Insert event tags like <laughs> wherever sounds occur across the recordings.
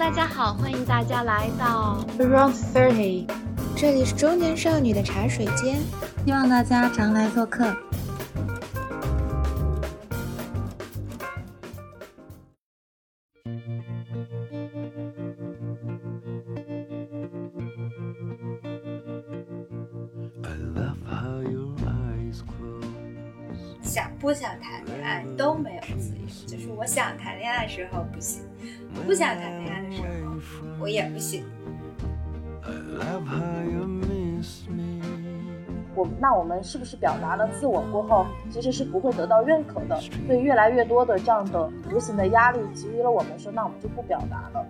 大家好，欢迎大家来到 Around Thirty，这里是中年少女的茶水间，希望大家常来做客。想不想谈恋爱都没有自由，就是我想谈恋爱的时候不行，我不想谈恋爱的时候我也不行。我那我们是不是表达了自我过后，其实是不会得到认可的？所以越来越多的这样的无形的压力给予了我们，说那我们就不表达了。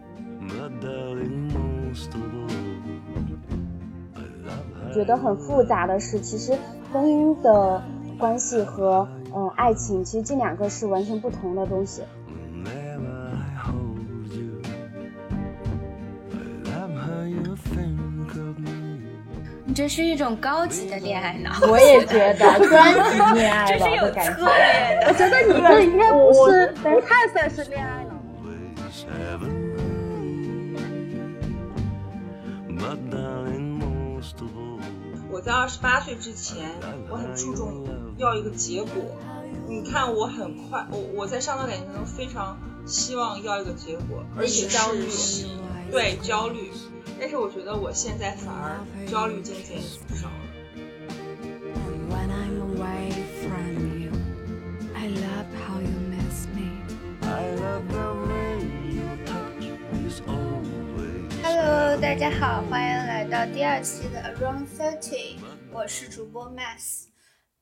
觉得很复杂的是，其实婚姻的关系和嗯爱情，其实这两个是完全不同的东西。你这是一种高级的恋爱脑，我也觉得 <laughs> 专级恋爱脑的感觉。我觉得你这应该不是，不太算是恋爱脑。我在二十八岁之前，我很注重要一个结果。你看，我很快，我我在上段感情中非常希望要一个结果，而且焦虑，对焦虑。但是我觉得我现在反而焦虑渐渐少了。Hello，大家好，欢迎来到第二期的 Around Thirty，我是主播 Mass。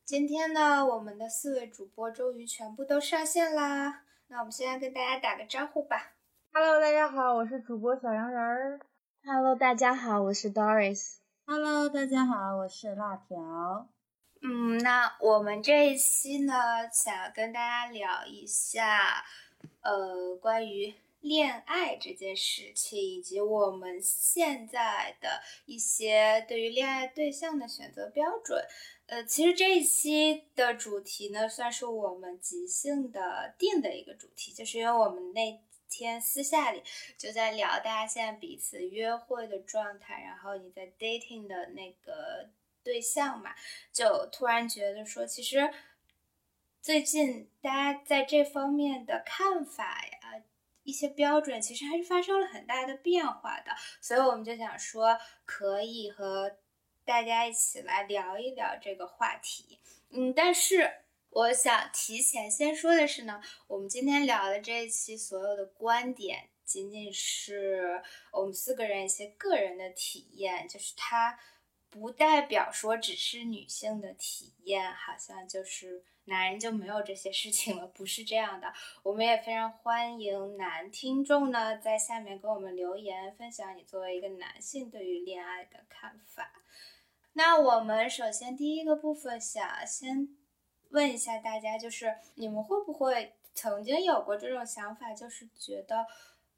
今天呢，我们的四位主播终于全部都上线啦。那我们先来跟大家打个招呼吧。Hello，大家好，我是主播小羊人儿。Hello，大家好，我是 Doris。Hello，大家好，我是辣条。嗯，那我们这一期呢，想要跟大家聊一下，呃，关于恋爱这件事情，以及我们现在的一些对于恋爱对象的选择标准。呃，其实这一期的主题呢，算是我们即兴的定的一个主题，就是因为我们那。天私下里就在聊大家现在彼此约会的状态，然后你在 dating 的那个对象嘛，就突然觉得说，其实最近大家在这方面的看法呀，一些标准其实还是发生了很大的变化的，所以我们就想说，可以和大家一起来聊一聊这个话题。嗯，但是。我想提前先说的是呢，我们今天聊的这一期所有的观点，仅仅是我们四个人一些个人的体验，就是它不代表说只是女性的体验，好像就是男人就没有这些事情了，不是这样的。我们也非常欢迎男听众呢，在下面给我们留言，分享你作为一个男性对于恋爱的看法。那我们首先第一个部分想先。问一下大家，就是你们会不会曾经有过这种想法，就是觉得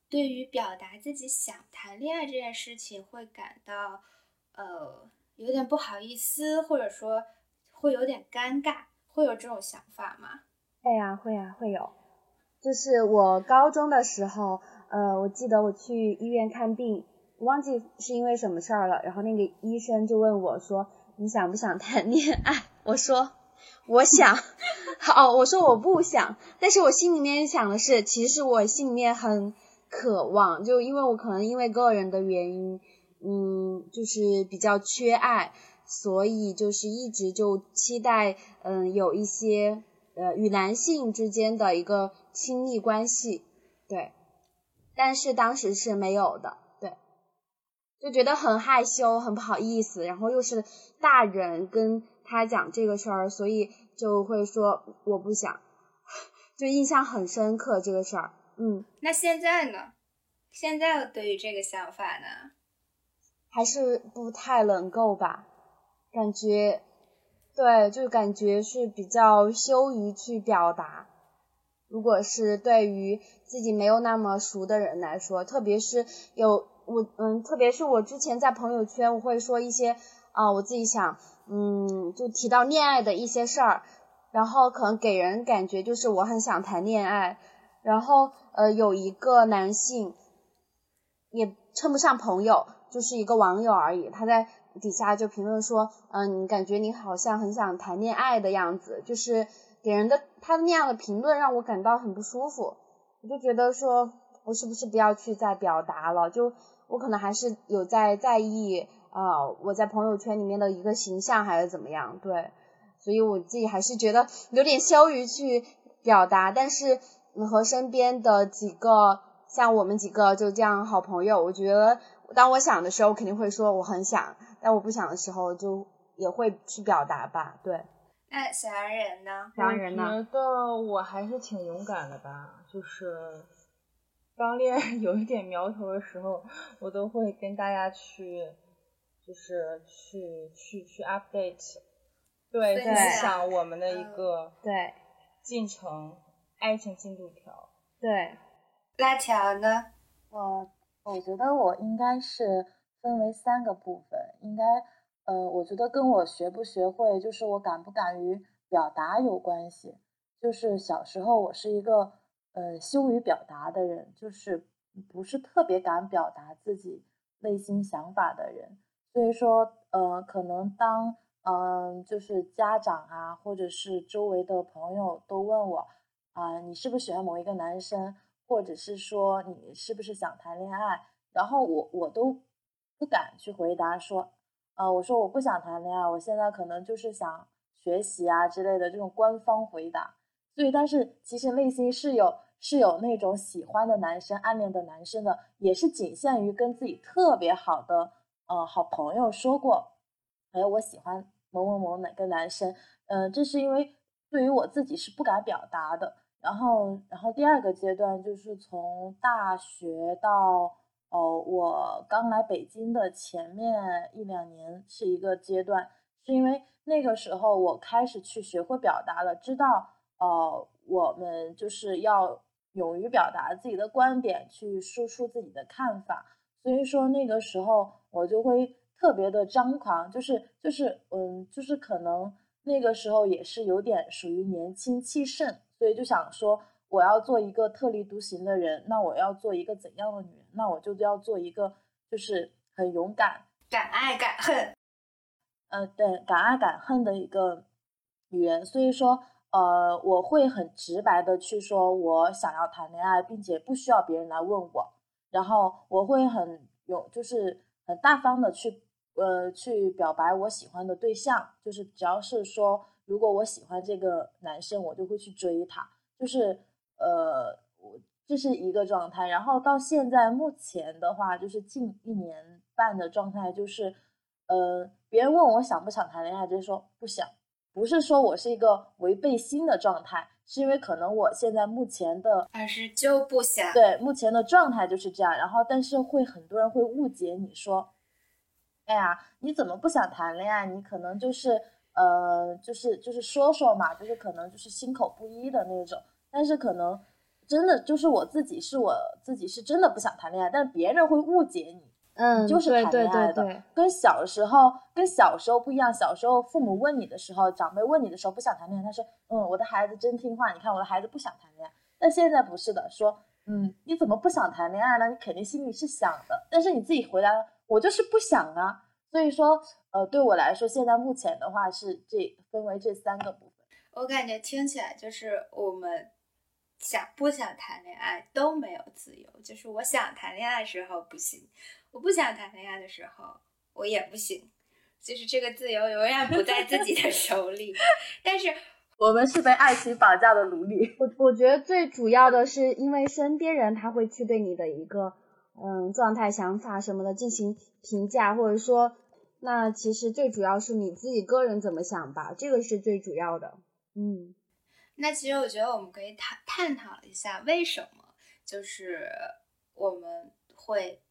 对于表达自己想谈恋爱这件事情，会感到呃有点不好意思，或者说会有点尴尬，会有这种想法吗？会呀，会呀，会有。就是我高中的时候，呃，我记得我去医院看病，忘记是因为什么事儿了，然后那个医生就问我说：“你想不想谈恋爱？” <laughs> 我说。我想，好，我说我不想，但是我心里面想的是，其实我心里面很渴望，就因为我可能因为个人的原因，嗯，就是比较缺爱，所以就是一直就期待，嗯，有一些呃与男性之间的一个亲密关系，对，但是当时是没有的，对，就觉得很害羞，很不好意思，然后又是大人跟。他讲这个事儿，所以就会说我不想，<laughs> 就印象很深刻这个事儿。嗯，那现在呢？现在对于这个想法呢，还是不太能够吧？感觉，对，就感觉是比较羞于去表达。如果是对于自己没有那么熟的人来说，特别是有我，嗯，特别是我之前在朋友圈，我会说一些啊，我自己想。嗯，就提到恋爱的一些事儿，然后可能给人感觉就是我很想谈恋爱，然后呃有一个男性，也称不上朋友，就是一个网友而已。他在底下就评论说，嗯，你感觉你好像很想谈恋爱的样子，就是给人的他那样的评论让我感到很不舒服。我就觉得说，我是不是不要去再表达了？就我可能还是有在在意啊，我在朋友圈里面的一个形象还是怎么样？对，所以我自己还是觉得有点羞于去表达。但是和身边的几个像我们几个就这样好朋友，我觉得当我想的时候，我肯定会说我很想；但我不想的时候，就也会去表达吧。对。那小洋人呢？小洋人呢？我觉得我还是挺勇敢的吧，就是刚恋有一点苗头的时候，我都会跟大家去，就是去去去 update，对，分享我们的一个对进程，爱情进度条。对，辣条呢？我我觉得我应该是分为三个部分，应该。呃，我觉得跟我学不学会，就是我敢不敢于表达有关系。就是小时候我是一个呃羞于表达的人，就是不是特别敢表达自己内心想法的人。所以说，呃，可能当嗯就是家长啊，或者是周围的朋友都问我啊，你是不是喜欢某一个男生，或者是说你是不是想谈恋爱，然后我我都不敢去回答说。啊，我说我不想谈恋爱，我现在可能就是想学习啊之类的这种官方回答。所以，但是其实内心是有是有那种喜欢的男生、暗恋的男生的，也是仅限于跟自己特别好的呃好朋友说过，哎，我喜欢某某某哪个男生。嗯，这是因为对于我自己是不敢表达的。然后，然后第二个阶段就是从大学到。哦，我刚来北京的前面一两年是一个阶段，是因为那个时候我开始去学会表达了，知道，呃，我们就是要勇于表达自己的观点，去输出自己的看法。所以说那个时候我就会特别的张狂，就是就是嗯，就是可能那个时候也是有点属于年轻气盛，所以就想说。我要做一个特立独行的人，那我要做一个怎样的女？那我就要做一个就是很勇敢、敢爱敢恨，呃，对，敢爱敢恨的一个女人。所以说，呃，我会很直白的去说我想要谈恋爱，并且不需要别人来问我。然后我会很有，就是很大方的去，呃，去表白我喜欢的对象。就是只要是说，如果我喜欢这个男生，我就会去追他。就是。呃，我这是一个状态，然后到现在目前的话，就是近一年半的状态，就是，呃，别人问我想不想谈恋爱，就是说不想，不是说我是一个违背心的状态，是因为可能我现在目前的，还是就不想，对，目前的状态就是这样，然后但是会很多人会误解你说，哎呀，你怎么不想谈恋爱？你可能就是，呃，就是就是说说嘛，就是可能就是心口不一的那种。但是可能真的就是我自己，是我自己是真的不想谈恋爱，但别人会误解你，嗯，就是谈恋爱的，跟小时候跟小时候不一样。小时候父母问你的时候，长辈问你的时候不想谈恋爱，他说，嗯，我的孩子真听话，你看我的孩子不想谈恋爱。但现在不是的，说，嗯，你怎么不想谈恋爱呢？你肯定心里是想的，但是你自己回答，我就是不想啊。所以说，呃，对我来说，现在目前的话是这分为这三个部分。我感觉听起来就是我们。想不想谈恋爱都没有自由，就是我想谈恋爱的时候不行，我不想谈恋爱的时候我也不行，就是这个自由永远不在自己的 <laughs> 手里。但是我们是被爱情绑架的奴隶。<laughs> 我我觉得最主要的是因为身边人他会去对你的一个嗯状态、想法什么的进行评价，或者说那其实最主要是你自己个人怎么想吧，这个是最主要的。嗯。那其实我觉得我们可以探探讨一下，为什么就是我们会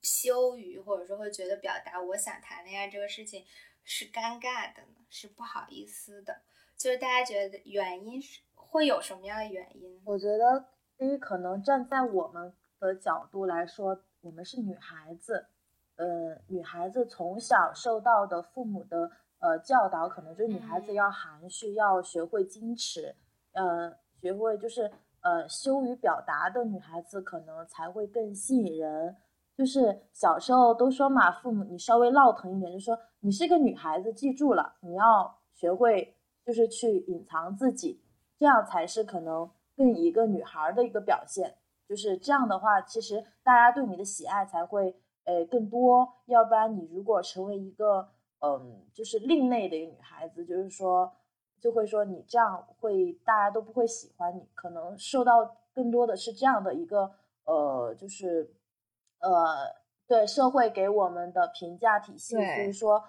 羞于，或者说会觉得表达我想谈恋爱这个事情是尴尬的呢？是不好意思的？就是大家觉得原因是会有什么样的原因？我觉得第一，可能站在我们的角度来说，我们是女孩子，呃，女孩子从小受到的父母的呃教导，可能就是女孩子要含蓄，要学会矜持。呃，学会就是呃羞于表达的女孩子可能才会更吸引人。就是小时候都说嘛，父母你稍微闹腾一点，就说你是个女孩子，记住了，你要学会就是去隐藏自己，这样才是可能更一个女孩的一个表现。就是这样的话，其实大家对你的喜爱才会呃更多。要不然你如果成为一个嗯就是另类的一个女孩子，就是说就会说你这样会大家都不会喜欢你，可能受到更多的是这样的一个呃就是。呃，对社会给我们的评价体系，所以说，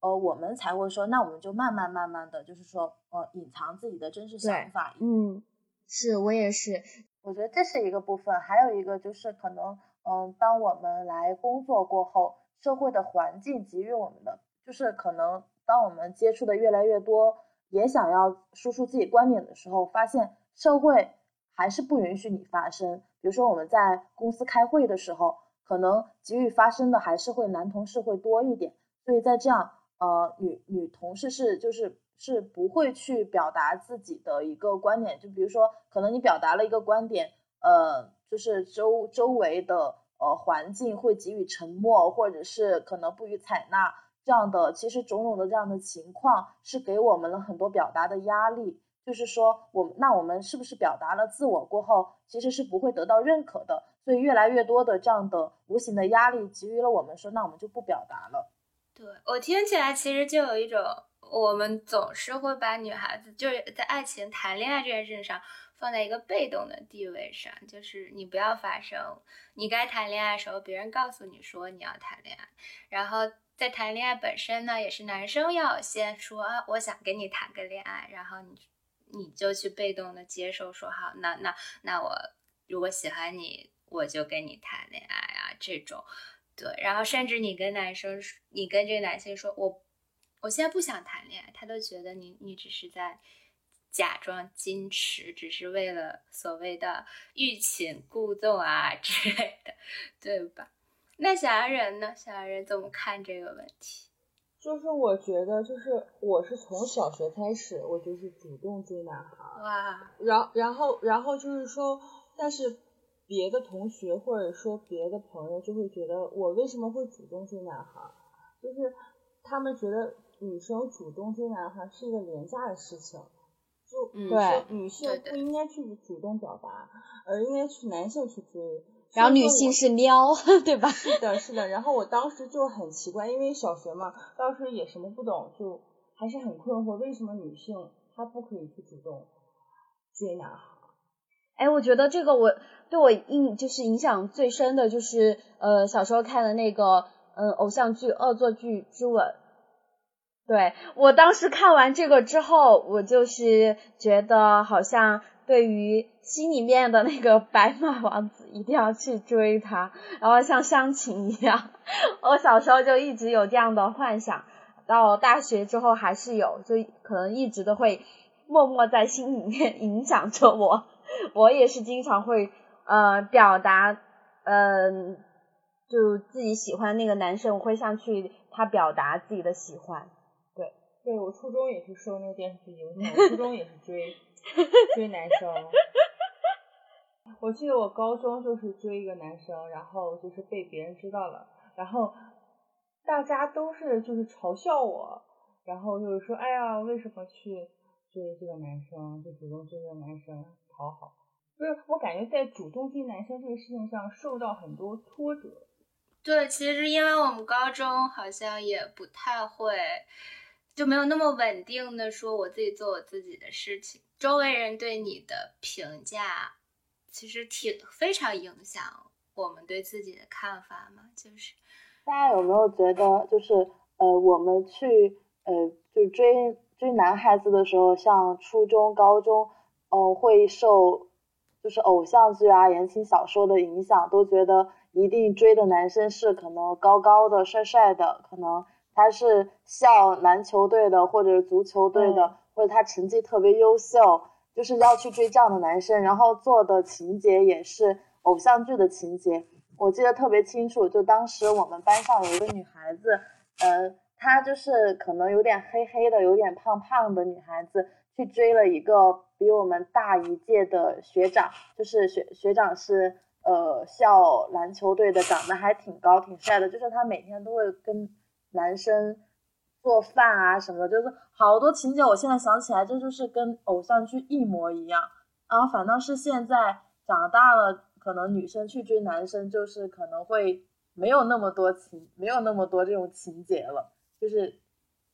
呃，我们才会说，那我们就慢慢慢慢的就是说，呃，隐藏自己的真实想法。嗯，是我也是，我觉得这是一个部分，还有一个就是可能，嗯，当我们来工作过后，社会的环境给予我们的，就是可能当我们接触的越来越多，也想要说出自己观点的时候，发现社会还是不允许你发声。比如说我们在公司开会的时候。可能给予发声的还是会男同事会多一点，所以在这样呃女女同事是就是是不会去表达自己的一个观点，就比如说可能你表达了一个观点，呃就是周周围的呃环境会给予沉默，或者是可能不予采纳这样的，其实种种的这样的情况是给我们了很多表达的压力，就是说我们那我们是不是表达了自我过后，其实是不会得到认可的。所以越来越多的这样的无形的压力给予了我们，说那我们就不表达了。对我听起来其实就有一种，我们总是会把女孩子就是在爱情谈恋爱这件事上放在一个被动的地位上，就是你不要发声，你该谈恋爱的时候别人告诉你说你要谈恋爱，然后在谈恋爱本身呢，也是男生要先说啊，我想跟你谈个恋爱，然后你你就去被动的接受说好，那那那我如果喜欢你。我就跟你谈恋爱啊，这种，对，然后甚至你跟男生，你跟这个男性说，我我现在不想谈恋爱，他都觉得你你只是在假装矜持，只是为了所谓的欲擒故纵啊之类的，对吧？那小洋人呢？小洋人怎么看这个问题？就是我觉得，就是我是从小学开始，我就是主动追男孩，哇，然然后然后就是说，但是。别的同学或者说别的朋友就会觉得我为什么会主动追男孩，就是他们觉得女生主动追男孩是一个廉价的事情，就对女性不应该去主动表达，而应该去男性去追，然后女性是撩，<laughs> 对吧？是的，是的。然后我当时就很奇怪，因为小学嘛，当时也什么不懂，就还是很困惑，为什么女性她不可以去主动追男孩？哎，我觉得这个我对我印就是影响最深的就是呃小时候看的那个嗯偶像剧《恶作剧之吻》，对我当时看完这个之后，我就是觉得好像对于心里面的那个白马王子一定要去追他，然后像湘琴一样，<laughs> 我小时候就一直有这样的幻想，到大学之后还是有，就可能一直都会默默在心里面 <laughs> 影响着我。我也是经常会呃表达，嗯，就自己喜欢那个男生，我会上去他表达自己的喜欢。对，对我初中也是受那个电视剧影响，初中也是追 <laughs> 追男生。我记得我高中就是追一个男生，然后就是被别人知道了，然后大家都是就是嘲笑我，然后就是说，哎呀，为什么去追这个男生，就主动追这个男生？讨好，就是我感觉在主动追男生这个事情上受到很多挫折。对，其实因为我们高中好像也不太会，就没有那么稳定的说我自己做我自己的事情，周围人对你的评价其实挺非常影响我们对自己的看法嘛。就是大家有没有觉得，就是呃，我们去呃，就追追男孩子的时候，像初中、高中。嗯，会受就是偶像剧啊、言情小说的影响，都觉得一定追的男生是可能高高的、帅帅的，可能他是校篮球队的或者足球队的，或者他成绩特别优秀，就是要去追这样的男生，然后做的情节也是偶像剧的情节。我记得特别清楚，就当时我们班上有一个女孩子，呃，她就是可能有点黑黑的、有点胖胖的女孩子。去追了一个比我们大一届的学长，就是学学长是呃校篮球队的，长得还挺高挺帅的，就是他每天都会跟男生做饭啊什么的，就是好多情节，我现在想起来，这就是跟偶像剧一模一样。然后反倒是现在长大了，可能女生去追男生，就是可能会没有那么多情，没有那么多这种情节了，就是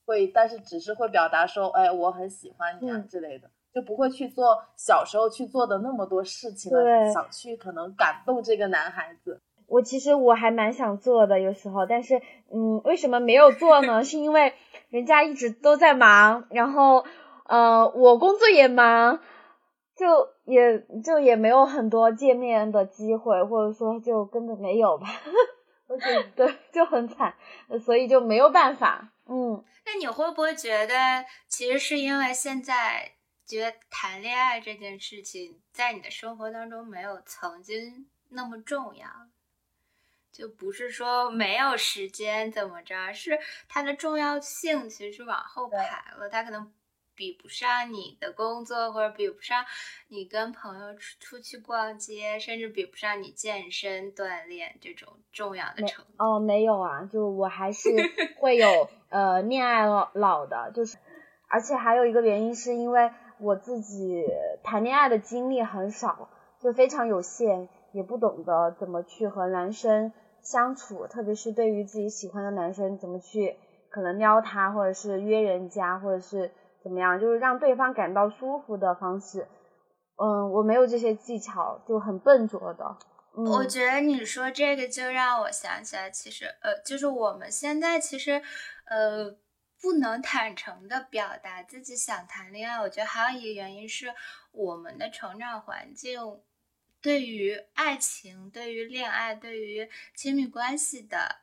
会，但是只是会表达说，哎，我很喜欢你啊之类的。就不会去做小时候去做的那么多事情了，想去可能感动这个男孩子。我其实我还蛮想做的，有时候，但是嗯，为什么没有做呢？<laughs> 是因为人家一直都在忙，然后呃，我工作也忙，就也就也没有很多见面的机会，或者说就根本没有吧。<laughs> 对，就很惨，所以就没有办法。嗯，那你会不会觉得，其实是因为现在？觉得谈恋爱这件事情在你的生活当中没有曾经那么重要，就不是说没有时间怎么着，是它的重要性其实是往后排了，它可能比不上你的工作，或者比不上你跟朋友出出去逛街，甚至比不上你健身锻炼这种重要的程度。哦，没有啊，就我还是 <laughs> 会有呃恋爱脑脑的，就是而且还有一个原因是因为。我自己谈恋爱的经历很少，就非常有限，也不懂得怎么去和男生相处，特别是对于自己喜欢的男生，怎么去可能撩他，或者是约人家，或者是怎么样，就是让对方感到舒服的方式。嗯，我没有这些技巧，就很笨拙的。我觉得你说这个就让我想起来，其实呃，就是我们现在其实呃。不能坦诚的表达自己想谈恋爱，我觉得还有一个原因是我们的成长环境对于爱情、对于恋爱、对于亲密关系的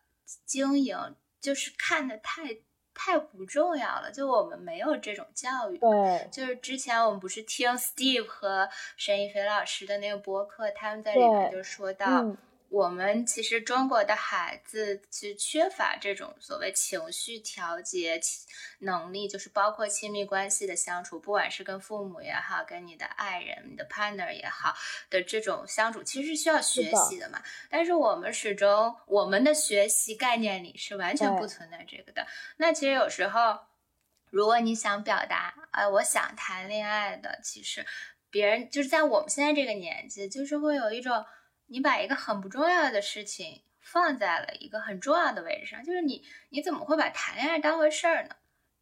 经营，就是看的太太不重要了。就我们没有这种教育。对，就是之前我们不是听 Steve 和沈一菲老师的那个播客，他们在里面就说到。我们其实中国的孩子其实缺乏这种所谓情绪调节能力，就是包括亲密关系的相处，不管是跟父母也好，跟你的爱人、你的 partner 也好的这种相处，其实是需要学习的嘛。但是我们始终我们的学习概念里是完全不存在这个的。那其实有时候，如果你想表达，哎，我想谈恋爱的，其实别人就是在我们现在这个年纪，就是会有一种。你把一个很不重要的事情放在了一个很重要的位置上，就是你，你怎么会把谈恋爱当回事儿呢？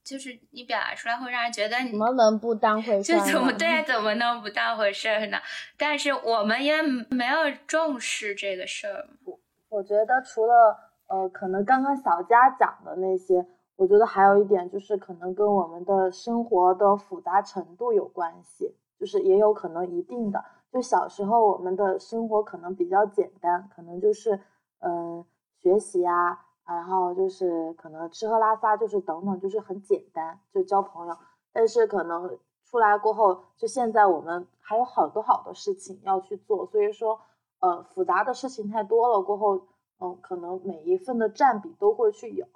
就是你表达出来会让人觉得你怎么能不当回事？就怎么对，怎么能不当回事儿呢？但是我们也没有重视这个事儿。我我觉得除了呃，可能刚刚小佳讲的那些，我觉得还有一点就是可能跟我们的生活的复杂程度有关系，就是也有可能一定的。就小时候，我们的生活可能比较简单，可能就是，嗯，学习啊，然后就是可能吃喝拉撒，就是等等，就是很简单，就交朋友。但是可能出来过后，就现在我们还有好多好多事情要去做，所以说，呃，复杂的事情太多了过后，嗯，可能每一份的占比都会去有，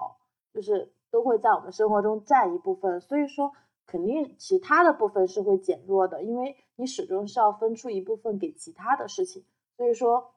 就是都会在我们生活中占一部分，所以说。肯定其他的部分是会减弱的，因为你始终是要分出一部分给其他的事情，所以说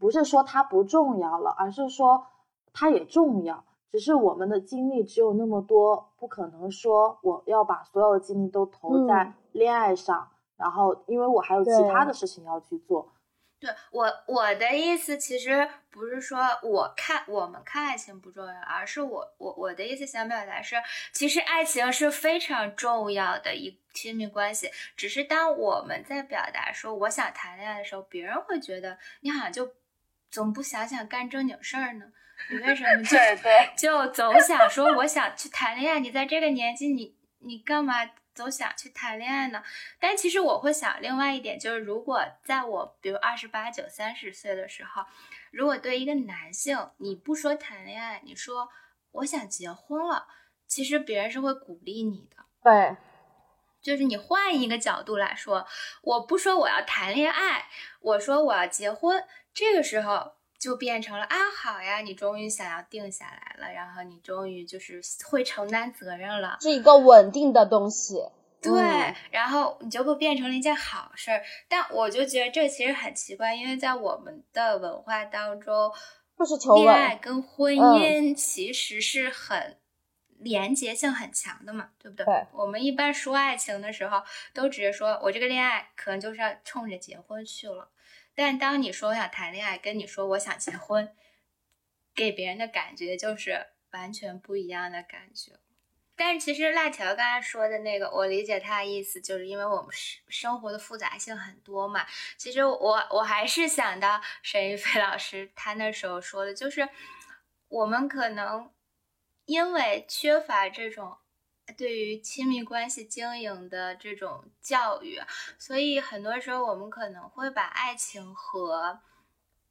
不是说它不重要了，而是说它也重要，只是我们的精力只有那么多，不可能说我要把所有的精力都投在恋爱上，然后因为我还有其他的事情要去做。对我我的意思其实不是说我看我们看爱情不重要，而是我我我的意思想表达是，其实爱情是非常重要的一亲密关系，只是当我们在表达说我想谈恋爱的时候，别人会觉得你好像就总不想想干正经事儿呢？你为什么就 <laughs> 就总想说我想去谈恋爱？你在这个年纪，你你干嘛？都想去谈恋爱呢，但其实我会想另外一点，就是如果在我比如二十八九、三十岁的时候，如果对一个男性，你不说谈恋爱，你说我想结婚了，其实别人是会鼓励你的。对，就是你换一个角度来说，我不说我要谈恋爱，我说我要结婚，这个时候。就变成了啊，好呀，你终于想要定下来了，然后你终于就是会承担责任了，是一个稳定的东西。对，嗯然后你就会变成了一件好事儿。但我就觉得这其实很奇怪，因为在我们的文化当中，就是求恋爱，跟婚嗯姻其实是很连结性很强的嘛，对不对？对我们一般说爱情的时候，都只是说我这个恋爱可能就是要冲着结婚去了。但当你说我想谈恋爱，跟你说我想结婚，给别人的感觉就是完全不一样的感觉。但是其实辣条刚才说的那个，我理解他的意思，就是因为我们生生活的复杂性很多嘛。其实我我还是想到沈玉飞老师他那时候说的，就是我们可能因为缺乏这种对于亲密关系经营的这种教育，所以很多时候我们可能会把爱情和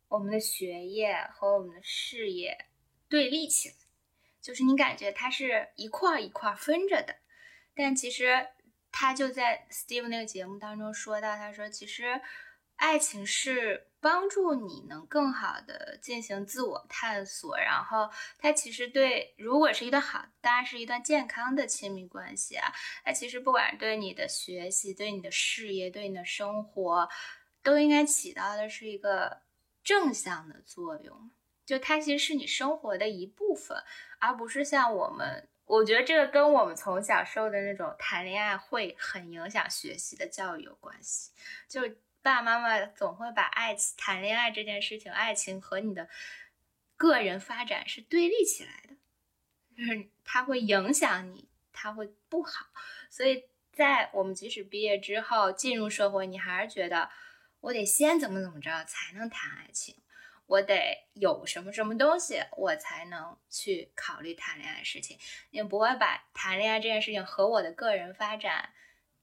我们的学业和我们的事业对立起来。就是你感觉它是一块一块分着的，但其实他就在 Steve 那个节目当中说到，他说其实爱情是帮助你能更好的进行自我探索，然后它其实对如果是一段好，当然是一段健康的亲密关系啊，它其实不管对你的学习、对你的事业、对你的生活，都应该起到的是一个正向的作用。就它其实是你生活的一部分，而不是像我们，我觉得这个跟我们从小受的那种谈恋爱会很影响学习的教育有关系。就爸爸妈妈总会把爱情、谈恋爱这件事情，爱情和你的个人发展是对立起来的，就是它会影响你，它会不好。所以在我们即使毕业之后进入社会，你还是觉得我得先怎么怎么着才能谈爱情。我得有什么什么东西，我才能去考虑谈恋爱的事情。也不会把谈恋爱这件事情和我的个人发展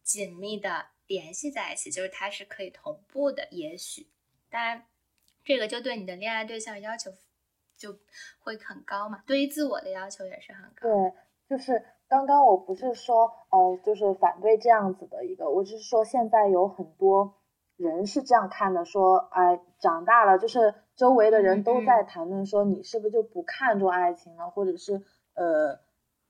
紧密的联系在一起，就是它是可以同步的。也许，当然，这个就对你的恋爱对象要求就会很高嘛，对于自我的要求也是很高。对，就是刚刚我不是说呃，就是反对这样子的一个，我只是说现在有很多人是这样看的，说哎，长大了就是周围的人都在谈论说你是不是就不看重爱情了，或者是呃，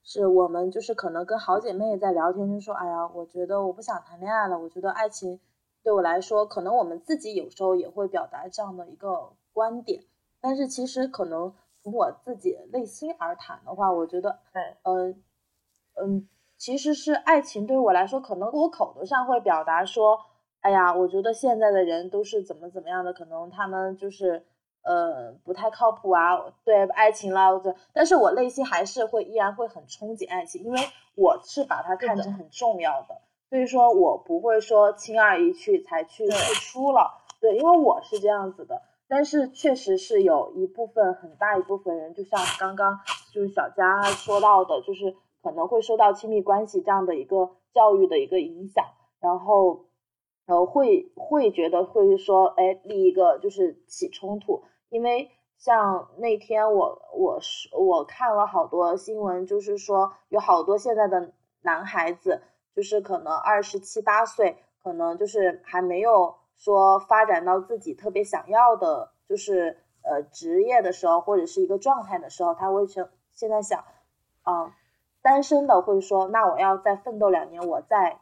是我们就是可能跟好姐妹也在聊天，就说哎呀，我觉得我不想谈恋爱了，我觉得爱情对我来说，可能我们自己有时候也会表达这样的一个观点，但是其实可能从我自己内心而谈的话，我觉得，对，嗯嗯，其实是爱情对我来说，可能我口头上会表达说，哎呀，我觉得现在的人都是怎么怎么样的，可能他们就是呃不太靠谱啊，对爱情啦，对，但是我内心还是会依然会很憧憬爱情，因为我是把它看成很重要的，所以说我不会说轻而易举才去付出了，对，因为我是这样子的。但是确实是有一部分很大一部分人，就像刚刚就是小佳说到的，就是可能会受到亲密关系这样的一个教育的一个影响，然后呃会会觉得会说，哎，立一个就是起冲突，因为像那天我我是我看了好多新闻，就是说有好多现在的男孩子，就是可能二十七八岁，可能就是还没有。说发展到自己特别想要的，就是呃职业的时候，或者是一个状态的时候，他会现现在想，啊、呃，单身的会说，那我要再奋斗两年，我再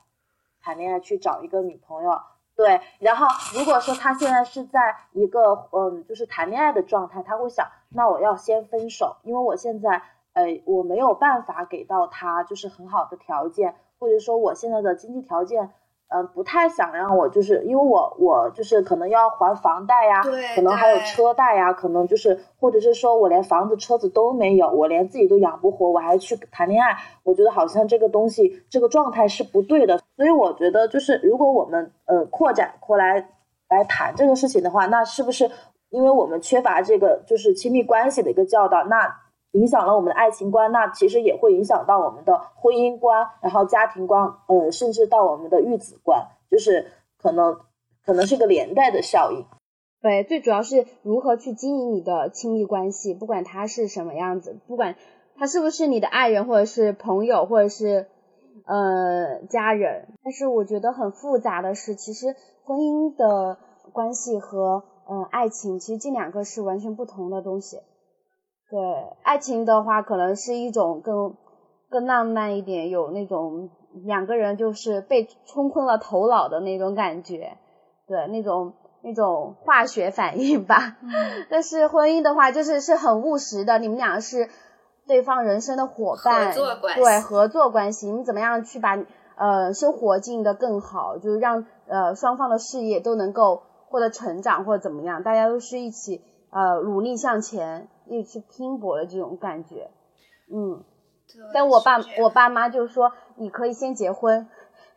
谈恋爱去找一个女朋友。对，然后如果说他现在是在一个嗯，就是谈恋爱的状态，他会想，那我要先分手，因为我现在呃我没有办法给到他就是很好的条件，或者说我现在的经济条件。嗯，不太想让我，就是因为我我就是可能要还房贷呀，可能还有车贷呀，可能就是或者是说我连房子车子都没有，我连自己都养不活，我还去谈恋爱，我觉得好像这个东西这个状态是不对的。所以我觉得就是如果我们呃扩展过来来谈这个事情的话，那是不是因为我们缺乏这个就是亲密关系的一个教导，那？影响了我们的爱情观，那其实也会影响到我们的婚姻观，然后家庭观，呃，甚至到我们的育子观，就是可能可能是个连带的效应。对，最主要是如何去经营你的亲密关系，不管他是什么样子，不管他是不是你的爱人，或者是朋友，或者是呃家人。但是我觉得很复杂的是，其实婚姻的关系和嗯、呃、爱情，其实这两个是完全不同的东西。对，爱情的话，可能是一种更更浪漫一点，有那种两个人就是被冲昏了头脑的那种感觉，对，那种那种化学反应吧。但是婚姻的话，就是是很务实的，你们俩是对方人生的伙伴，合作关系。对合作关系，你们怎么样去把呃生活经营的更好，就是让呃双方的事业都能够获得成长或者怎么样，大家都是一起呃努力向前，一起去拼搏的这种感觉，嗯。但我爸我爸妈就说你可以先结婚，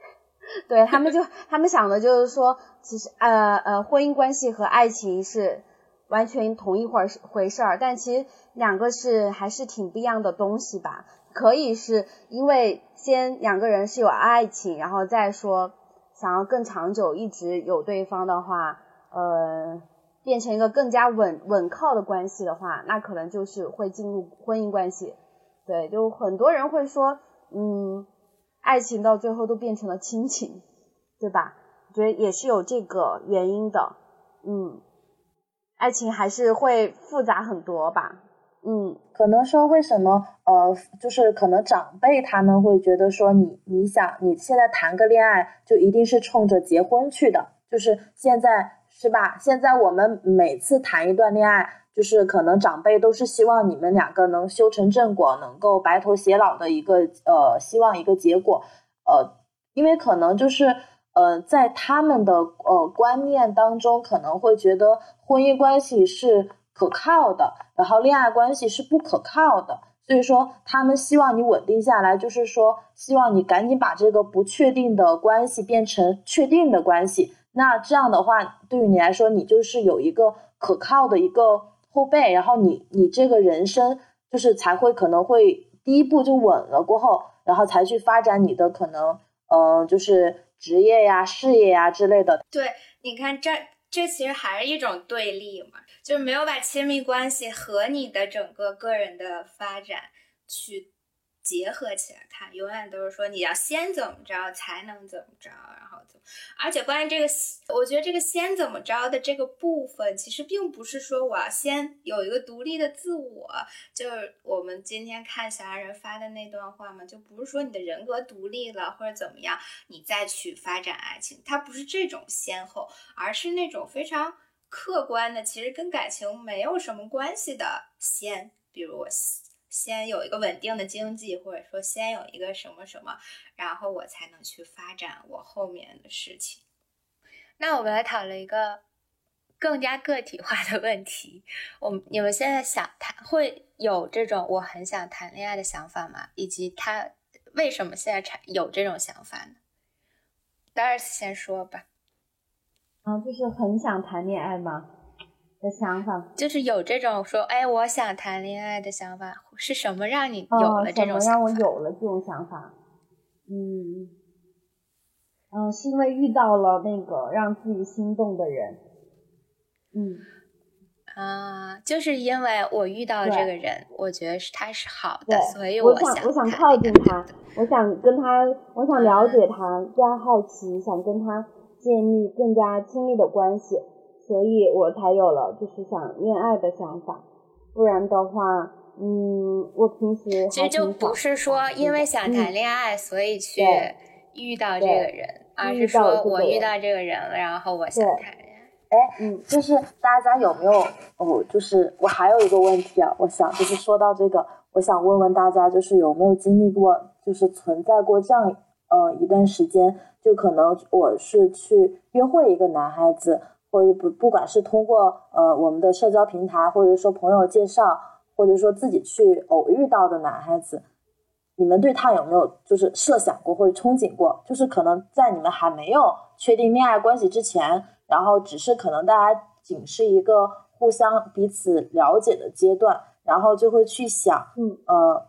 <laughs> 对他们就他们想的就是说，其实呃呃婚姻关系和爱情是完全同一回儿回事儿，但其实两个是还是挺不一样的东西吧。可以是因为先两个人是有爱情，然后再说想要更长久一直有对方的话，呃，变成一个更加稳稳靠的关系的话，那可能就是会进入婚姻关系。对，就很多人会说，嗯，爱情到最后都变成了亲情，对吧？我觉得也是有这个原因的，嗯，爱情还是会复杂很多吧，嗯，可能说为什么呃，就是可能长辈他们会觉得说你你想你现在谈个恋爱就一定是冲着结婚去的，就是现在是吧？现在我们每次谈一段恋爱，就是可能长辈都是希望你们两个能修成正果，能够白头偕老的一个呃希望一个结果，呃，因为可能就是。呃，在他们的呃观念当中，可能会觉得婚姻关系是可靠的，然后恋爱关系是不可靠的，所以说他们希望你稳定下来，就是说希望你赶紧把这个不确定的关系变成确定的关系。那这样的话，对于你来说，你就是有一个可靠的一个后背，然后你你这个人生就是才会可能会第一步就稳了过后，然后才去发展你的可能，嗯、就是。职业呀、事业呀之类的，对，你看这这其实还是一种对立嘛，就是没有把亲密关系和你的整个个人的发展去结合起来看，永远都是说你要先怎么着才能怎么着，然后怎么，而且关于这个，我觉得这个先怎么着的这个部分，其实并不是说我要先有一个独立的自我，就是我们今天看小爱人发的那段话嘛，就不是说你的人格独立了或者怎么样，你再去发展爱情，它不是这种先后，而是那种非常客观的，其实跟感情没有什么关系的先，比如我。先有一个稳定的经济，或者说先有一个什么什么，然后我才能去发展我后面的事情。那我们来讨论一个更加个体化的问题：我你们现在想谈，会有这种我很想谈恋爱的想法吗？以及他为什么现在产有这种想法呢？Doris 先说吧。啊，就是很想谈恋爱吗？的想法，就是有这种说，哎，我想谈恋爱的想法，是什么让你有了这种想法？什么让我有了这种想法？嗯嗯，是因为遇到了那个让自己心动的人。嗯啊，就是因为我遇到这个人，我觉得是他是好的，所以我想我想靠近他，我想跟他，我想了解他，加好奇，想跟他建立更加亲密的关系。所以我才有了就是想恋爱的想法，不然的话，嗯，我平时其实就不是说因为想谈恋爱，所以去遇到这个人，而是说我遇到这个人了，然后我想谈恋爱。哎，嗯，就是大家有没有？我就是我还有一个问题啊，我想就是说到这个，我想问问大家，就是有没有经历过，就是存在过这样呃一段时间，就可能我是去约会一个男孩子。或者不，不管是通过呃我们的社交平台，或者说朋友介绍，或者说自己去偶遇到的男孩子，你们对他有没有就是设想过或者憧憬过？就是可能在你们还没有确定恋爱关系之前，然后只是可能大家仅是一个互相彼此了解的阶段，然后就会去想，嗯呃，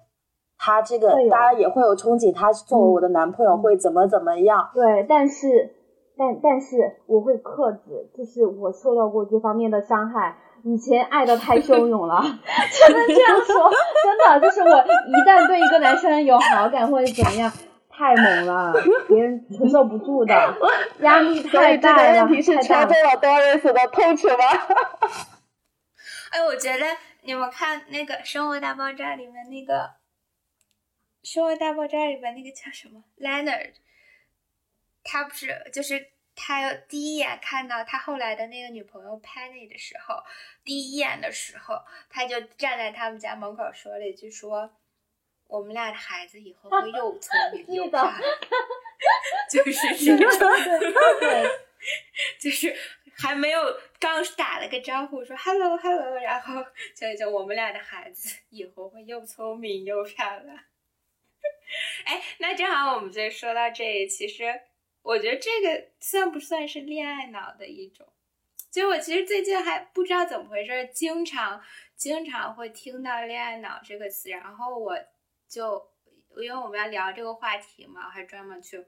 他这个大家也会有憧憬，他作为我的男朋友会怎么怎么样？对，但是。但但是我会克制，就是我受到过这方面的伤害，以前爱的太汹涌了，<laughs> 只能这样说，真的就是我一旦对一个男生有好感或者怎么样，太猛了，别人承受不住的，压力太大了，问题是戳中了 Doris 的痛处吗？<laughs> 哎，我觉得你们看那个《生活大爆炸》里面那个《生活大爆炸》里面那个叫什么 Leonard，他不是就是他第一眼看到他后来的那个女朋友 Penny 的时候，第一眼的时候，他就站在他们家门口说了一句说：“我们俩的孩子以后会又聪明又 <laughs> 漂亮。<laughs> ”就是 <laughs> 就是还没有刚打了个招呼说 “hello hello”，然后就就我们俩的孩子以后会又聪明又漂亮。哎，那正好我们就说到这里，其实我觉得这个算不算是恋爱脑的一种？就我其实最近还不知道怎么回事，经常经常会听到“恋爱脑”这个词，然后我就因为我们要聊这个话题嘛，我还专门去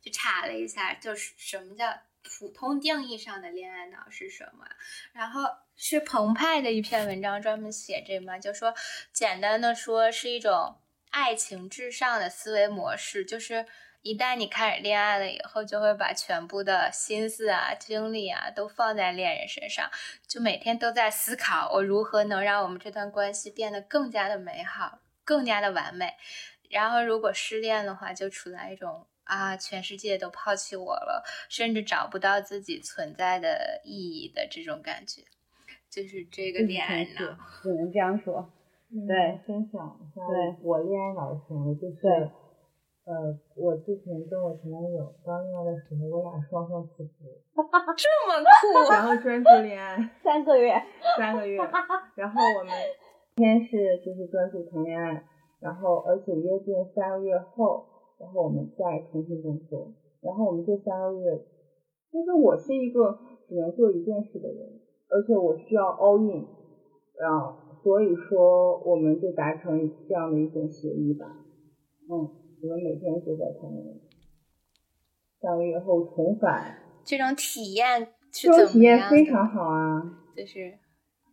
去查了一下，就是什么叫普通定义上的恋爱脑是什么，然后是澎湃的一篇文章专门写这嘛，就说简单的说是一种。爱情至上的思维模式，就是一旦你开始恋爱了以后，就会把全部的心思啊、精力啊都放在恋人身上，就每天都在思考我如何能让我们这段关系变得更加的美好、更加的完美。然后如果失恋的话，就处在一种啊，全世界都抛弃我了，甚至找不到自己存在的意义的这种感觉，就是这个恋爱脑，只能这样说。对，分享一下我恋爱脑的时候，就是，呃，我之前跟我前男友刚恋爱的时候，我俩双双辞职，<laughs> 这么 <laughs> 酷，然后专注恋爱。三个月，<laughs> 三个月，然后我们先是就是专注谈恋爱，然后而且约定三个月后，然后我们再重新工作，然后我们这三个月，就是我是一个只能做一件事的人，而且我需要 all in，然后。所以说，我们就达成这样的一种协议吧。嗯，我们每天都在谈恋爱，三个月后重返。这种体验，这种体验非常好啊，就是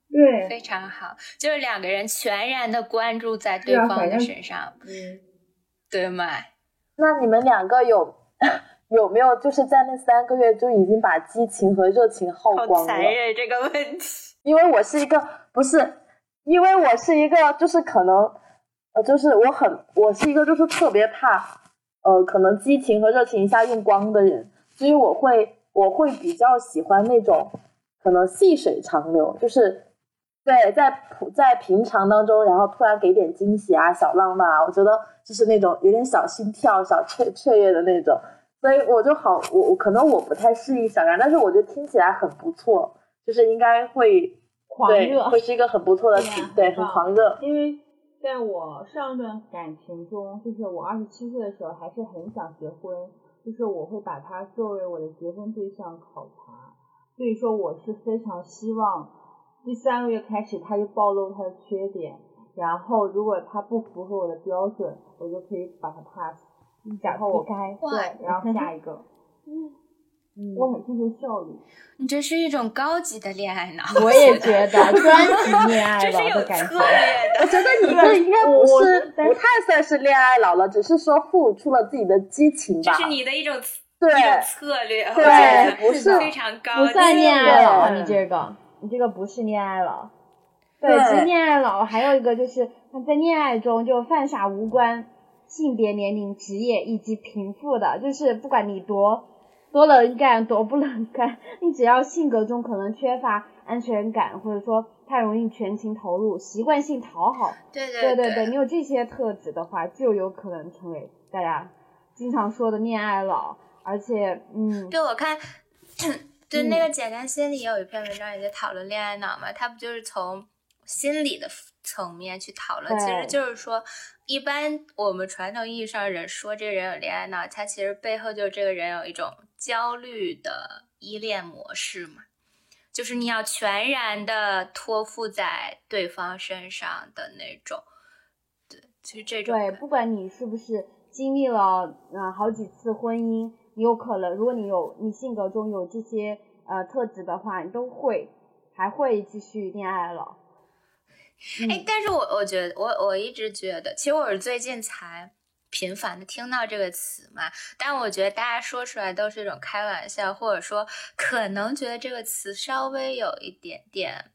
对，非常好，就是两个人全然的关注在对方的身上，嗯，对吗？那你们两个有有没有就是在那三个月就已经把激情和热情耗光了？残忍这个问题，因为我是一个不是。因为我是一个，就是可能，呃，就是我很，我是一个就是特别怕，呃，可能激情和热情一下用光的人，所以我会，我会比较喜欢那种，可能细水长流，就是对，在普在平常当中，然后突然给点惊喜啊，小浪漫啊，我觉得就是那种有点小心跳、小雀雀跃的那种，所以我就好，我我可能我不太适应小然，但是我觉得听起来很不错，就是应该会。狂热会是一个很不错的体，对，很狂热。因为在我上一段感情中，就是我二十七岁的时候，还是很想结婚，就是我会把他作为我的结婚对象考察。所以说，我是非常希望第三个月开始他就暴露他的缺点，然后如果他不符合我的标准，我就可以把他 pass，然后我该对，然后下一个。<laughs> 我很注重效率，你这是一种高级的恋爱脑。我也觉得 <laughs> 专级恋爱脑的感觉。我觉得你这应该不是不太算是恋爱脑了，只是说付出了自己的激情吧。这是你的一种对策略，对，不是非常高，不算恋爱脑。你这个，你这个不是恋爱脑。对，其实恋爱脑还有一个就是在恋爱中就犯傻无关性别、年龄、职业以及贫富的，就是不管你多。多能干多不能干，<laughs> 你只要性格中可能缺乏安全感，或者说太容易全情投入，习惯性讨好，对对对对对，你有这些特质的话，就有可能成为大家经常说的恋爱脑。而且，嗯，对我看，<coughs> 就那个简单心理也有一篇文章也在讨论恋爱脑嘛，他不就是从心理的层面去讨论，其实就是说。一般我们传统意义上人说这个人有恋爱脑，他其实背后就是这个人有一种焦虑的依恋模式嘛，就是你要全然的托付在对方身上的那种。对，其实这种对，不管你是不是经历了啊好几次婚姻，你有可能，如果你有你性格中有这些呃特质的话，你都会还会继续恋爱了。哎，但是我我觉得，我我一直觉得，其实我是最近才频繁的听到这个词嘛。但我觉得大家说出来都是一种开玩笑，或者说可能觉得这个词稍微有一点点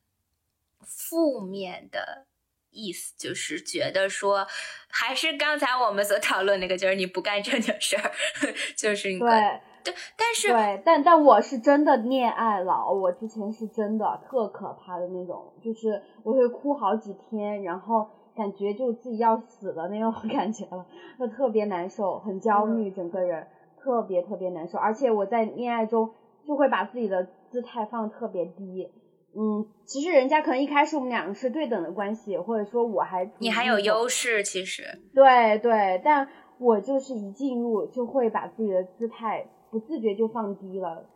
负面的意思，就是觉得说，还是刚才我们所讨论那个，就是你不干正经事儿，<laughs> 就是对对，但是对，但但我是真的恋爱脑，我之前是真的特可怕的那种，就是我会哭好几天，然后感觉就自己要死的那种 <laughs> 感觉了，就特别难受，很焦虑，整个人特别特别难受，而且我在恋爱中就会把自己的姿态放特别低。嗯，其实人家可能一开始我们两个是对等的关系，或者说我还你还有优势，其实对对，但我就是一进入就会把自己的姿态不自觉就放低了，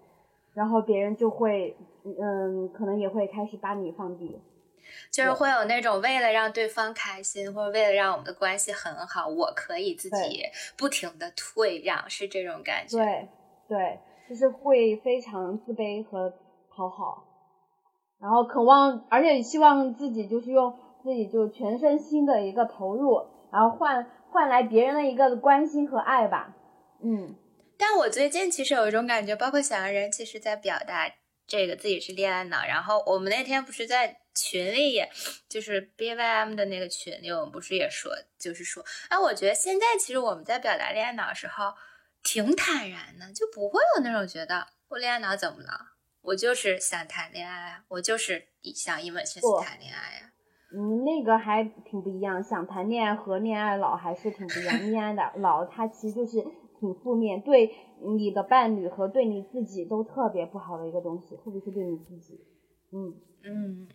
然后别人就会嗯，可能也会开始把你放低，就是会有那种为了让对方开心，或者为了让我们的关系很好，我可以自己不停的退让，是这种感觉。对对，就是会非常自卑和讨好。然后渴望，而且希望自己就是用自己就全身心的一个投入，然后换换来别人的一个关心和爱吧。嗯，但我最近其实有一种感觉，包括小人其实在表达这个自己是恋爱脑。然后我们那天不是在群里，就是 BYM 的那个群里，我们不是也说，就是说，哎，我觉得现在其实我们在表达恋爱脑的时候挺坦然的，就不会有那种觉得我恋爱脑怎么了。我就是想谈恋爱，我就是想一门心思谈恋爱呀。嗯，那个还挺不一样，想谈恋爱和恋爱脑还是挺不一样。恋爱的脑，它其实就是挺负面，对你的伴侣和对你自己都特别不好的一个东西，特别是对你自己。嗯嗯，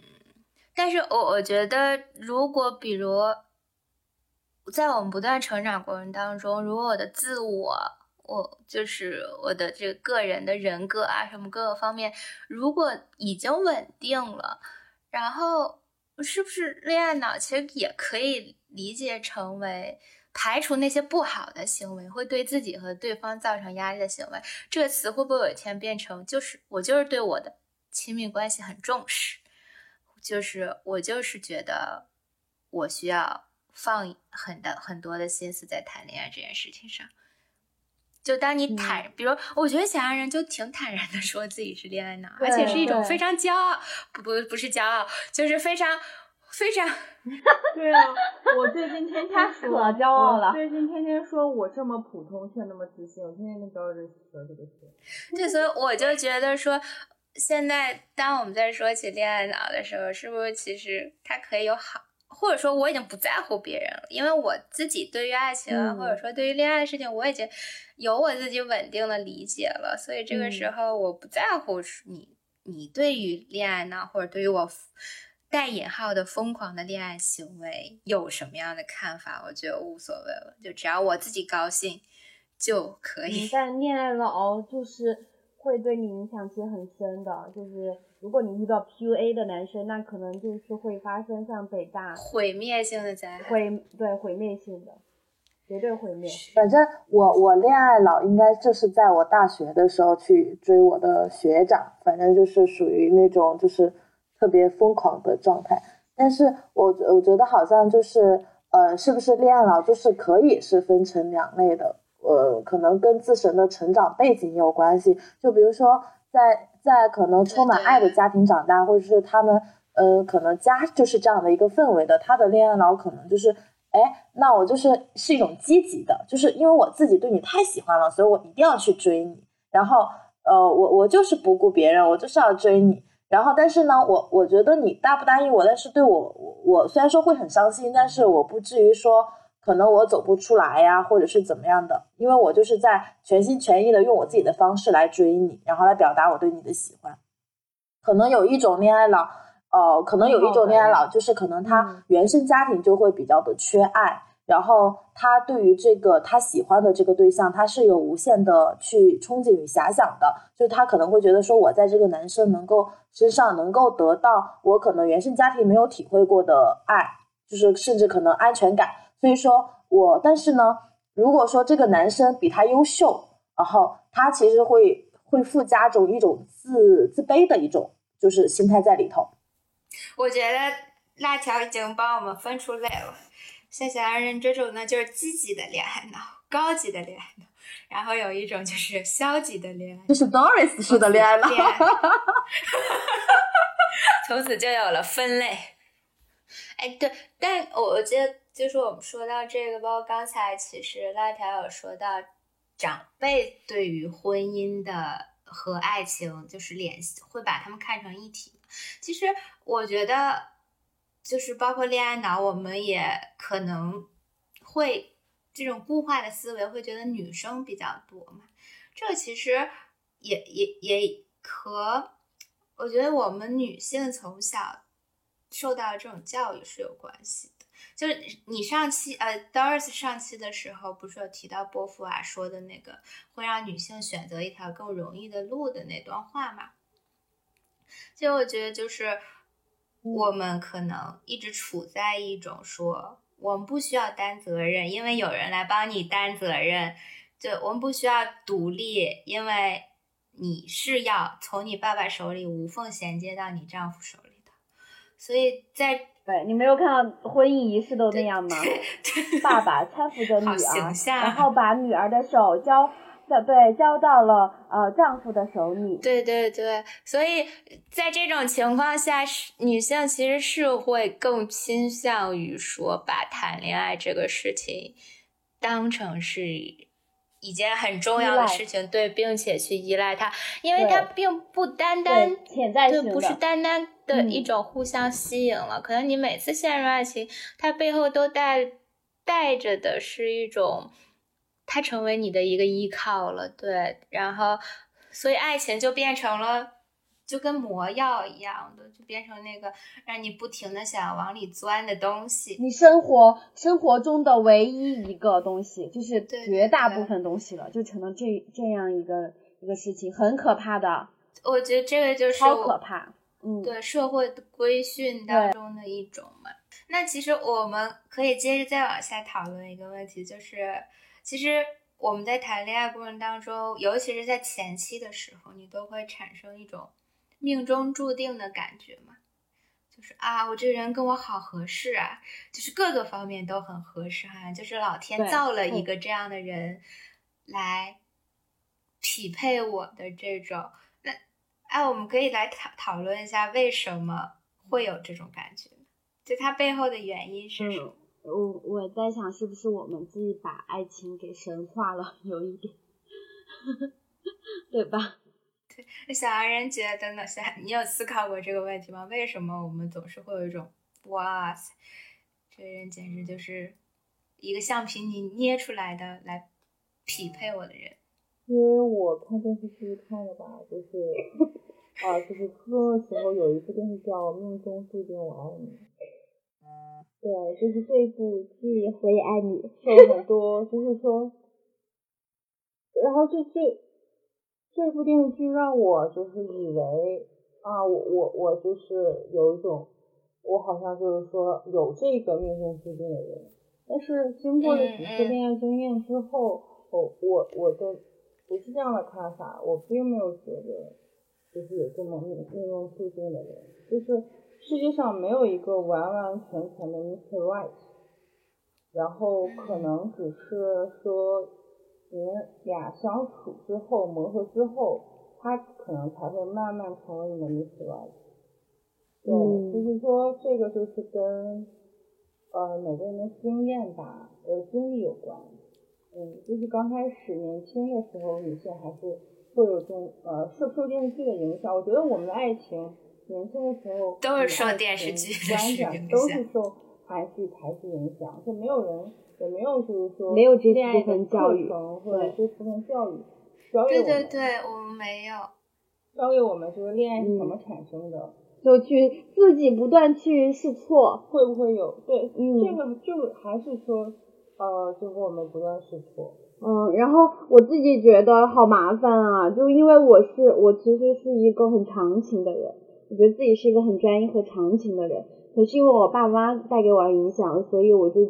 但是我我觉得，如果比如在我们不断成长过程当中，如果我的自我。我就是我的这个个人的人格啊，什么各个方面，如果已经稳定了，然后是不是恋爱脑其实也可以理解成为排除那些不好的行为，会对自己和对方造成压力的行为？这个词会不会有一天变成就是我就是对我的亲密关系很重视，就是我就是觉得我需要放很的很多的心思在谈恋爱这件事情上。就当你坦，比如我觉得小洋人就挺坦然的说自己是恋爱脑，而且是一种非常骄傲，不不不是骄傲，就是非常非常。<laughs> 对啊，我最近天天说，<laughs> 可骄傲了。最近天天说我这么普通却那么自信，我天天都着着说这个词。对，所以我就觉得说，现在当我们在说起恋爱脑的时候，是不是其实它可以有好？或者说我已经不在乎别人了，因为我自己对于爱情，或者说对于恋爱的事情，我已经有我自己稳定的理解了。所以这个时候，我不在乎你，你对于恋爱脑，或者对于我带引号的疯狂的恋爱行为有什么样的看法？我觉得无所谓了，就只要我自己高兴就可以。但恋爱脑就是会对你影响其实很深的，就是。如果你遇到 PUA 的男生，那可能就是会发生像北大毁灭性的灾害，毁对毁灭性的，绝对毁灭。反正我我恋爱脑应该就是在我大学的时候去追我的学长，反正就是属于那种就是特别疯狂的状态。但是我我觉得好像就是呃，是不是恋爱脑就是可以是分成两类的，呃，可能跟自身的成长背景有关系。就比如说在。在可能充满爱的家庭长大，或者是他们，呃，可能家就是这样的一个氛围的，他的恋爱脑可能就是，哎，那我就是是一种积极的，就是因为我自己对你太喜欢了，所以我一定要去追你，然后，呃，我我就是不顾别人，我就是要追你，然后，但是呢，我我觉得你答不答应我，但是对我，我我虽然说会很伤心，但是我不至于说。可能我走不出来呀，或者是怎么样的，因为我就是在全心全意的用我自己的方式来追你，然后来表达我对你的喜欢。可能有一种恋爱脑，呃，可能有一种恋爱脑，就是可能他原生家庭就会比较的缺爱，然后他对于这个他喜欢的这个对象，他是有无限的去憧憬与遐想的，就他可能会觉得说，我在这个男生能够身上能够得到我可能原生家庭没有体会过的爱，就是甚至可能安全感。所以说我，但是呢，如果说这个男生比他优秀，然后他其实会会附加种一种自自卑的一种就是心态在里头。我觉得辣条已经帮我们分出类了，像小爱人这种呢，就是积极的恋爱脑，高级的恋爱脑，然后有一种就是消极的恋爱，就是 Doris 式的恋爱脑，<laughs> 从此就有了分类。哎，对，但我我记得就是我们说到这个，包括刚才其实辣条有说到长辈对于婚姻的和爱情就是联系，会把他们看成一体。其实我觉得，就是包括恋爱脑，我们也可能会这种固化的思维，会觉得女生比较多嘛。这其实也也也和我觉得我们女性从小受到这种教育是有关系的。就是你上期呃，Doris 上期的时候不是有提到波伏娃说的那个会让女性选择一条更容易的路的那段话嘛？其实我觉得就是我们可能一直处在一种说我们不需要担责任，因为有人来帮你担责任。就我们不需要独立，因为你是要从你爸爸手里无缝衔接到你丈夫手里的。所以在对你没有看到婚姻仪式都那样吗？爸爸搀扶着 <laughs> 女儿，然后把女儿的手交。对，交到了呃丈夫的手里。对对对，所以在这种情况下，女性其实是会更倾向于说把谈恋爱这个事情当成是一件很重要的事情，对，并且去依赖他，因为他并不单单潜在对，不是单单的一种互相吸引了，可能你每次陷入爱情，它背后都带带着的是一种。他成为你的一个依靠了，对，然后，所以爱情就变成了，就跟魔药一样的，就变成那个让你不停的想往里钻的东西。你生活生活中的唯一一个东西，就是绝大部分东西了，就成了这这样一个一个事情，很可怕的。我觉得这个就是超可怕，嗯，对社会的规训当中的一种嘛。那其实我们可以接着再往下讨论一个问题，就是。其实我们在谈恋爱过程当中，尤其是在前期的时候，你都会产生一种命中注定的感觉嘛，就是啊，我这个人跟我好合适啊，就是各个方面都很合适哈，就是老天造了一个这样的人来匹配我的这种。那哎，我们可以来讨讨论一下为什么会有这种感觉，就它背后的原因是什么？我我在想，是不是我们自己把爱情给神化了，有一点，<laughs> 对吧？对，小杨人觉得呢？小你有思考过这个问题吗？为什么我们总是会有一种哇塞，这个人简直就是一个橡皮泥捏出来的来匹配我的人？因为我看电视剧看的吧，就是 <laughs> 啊，就是初中的时候有一部电视叫《命中注定我爱你》。对，就是这部剧《我也爱你》，<laughs> 受很多，就是说，然后这这这部电视剧让我就是以为啊，我我我就是有一种，我好像就是说有这个命中注定的人，但是经过了几次恋爱经验之后，我我我的不是这样的看法，我并没有觉得就是有这么命命中注定的人，就是。世界上没有一个完完全全的 Mr. Right，然后可能只是说你们俩相处之后磨合之后，他可能才会慢慢成为你的 Mr. Right。对，就是说这个就是跟呃每个人的经验吧，呃经历有关。嗯，就是刚开始年轻的时候，女性还是会有这种呃受受电视剧的影响。我觉得我们的爱情。年轻的时候都是受电视剧的影响，都是受韩剧、台剧影响，就没有人也没有就是说没有这部分教育或者这部分教育，对对对，我们没有。教给我们就是恋爱是怎么产生的，就去自己不断去试错，会不会有对，这个就还是说呃，就是我们不断试错，嗯，然后我自己觉得好麻烦啊，就因为我是我其实是一个很长情的人。我觉得自己是一个很专一和长情的人，可是因为我爸妈带给我的影响，所以我就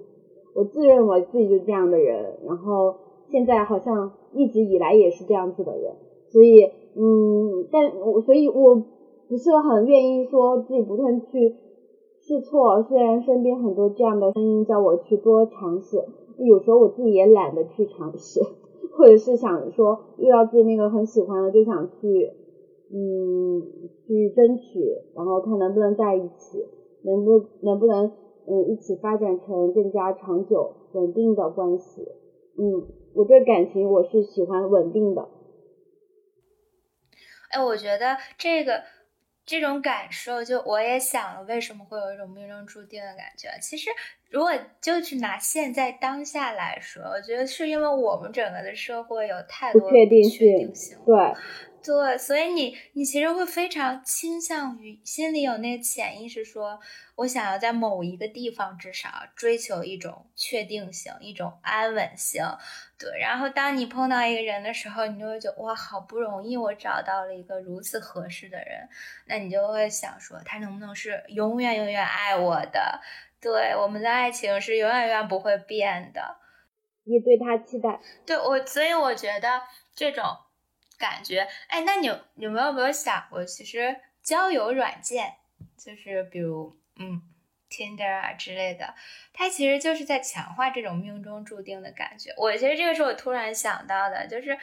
我自认为自己就这样的人，然后现在好像一直以来也是这样子的人，所以嗯，但我所以我不是很愿意说自己不断去试错，虽然身边很多这样的声音叫我去多尝试，有时候我自己也懒得去尝试，或者是想说遇到自己那个很喜欢的就想去。嗯，去争取，然后看能不能在一起，能不能不能嗯一起发展成更加长久稳定的关系。嗯，我对感情我是喜欢稳定的。哎，我觉得这个这种感受，就我也想了，为什么会有一种命中注定的感觉？其实，如果就是拿现在当下来说，我觉得是因为我们整个的社会有太多不确定，性，对。对，所以你你其实会非常倾向于心里有那个潜意识，说我想要在某一个地方至少追求一种确定性，一种安稳性。对，然后当你碰到一个人的时候，你就会觉得哇，好不容易我找到了一个如此合适的人，那你就会想说，他能不能是永远永远爱我的？对，我们的爱情是永远永远不会变的。你对他期待？对我，所以我觉得这种。感觉哎，那你你们有没有想过，其实交友软件，就是比如嗯，Tinder 啊之类的，它其实就是在强化这种命中注定的感觉。我觉得这个是我突然想到的，就是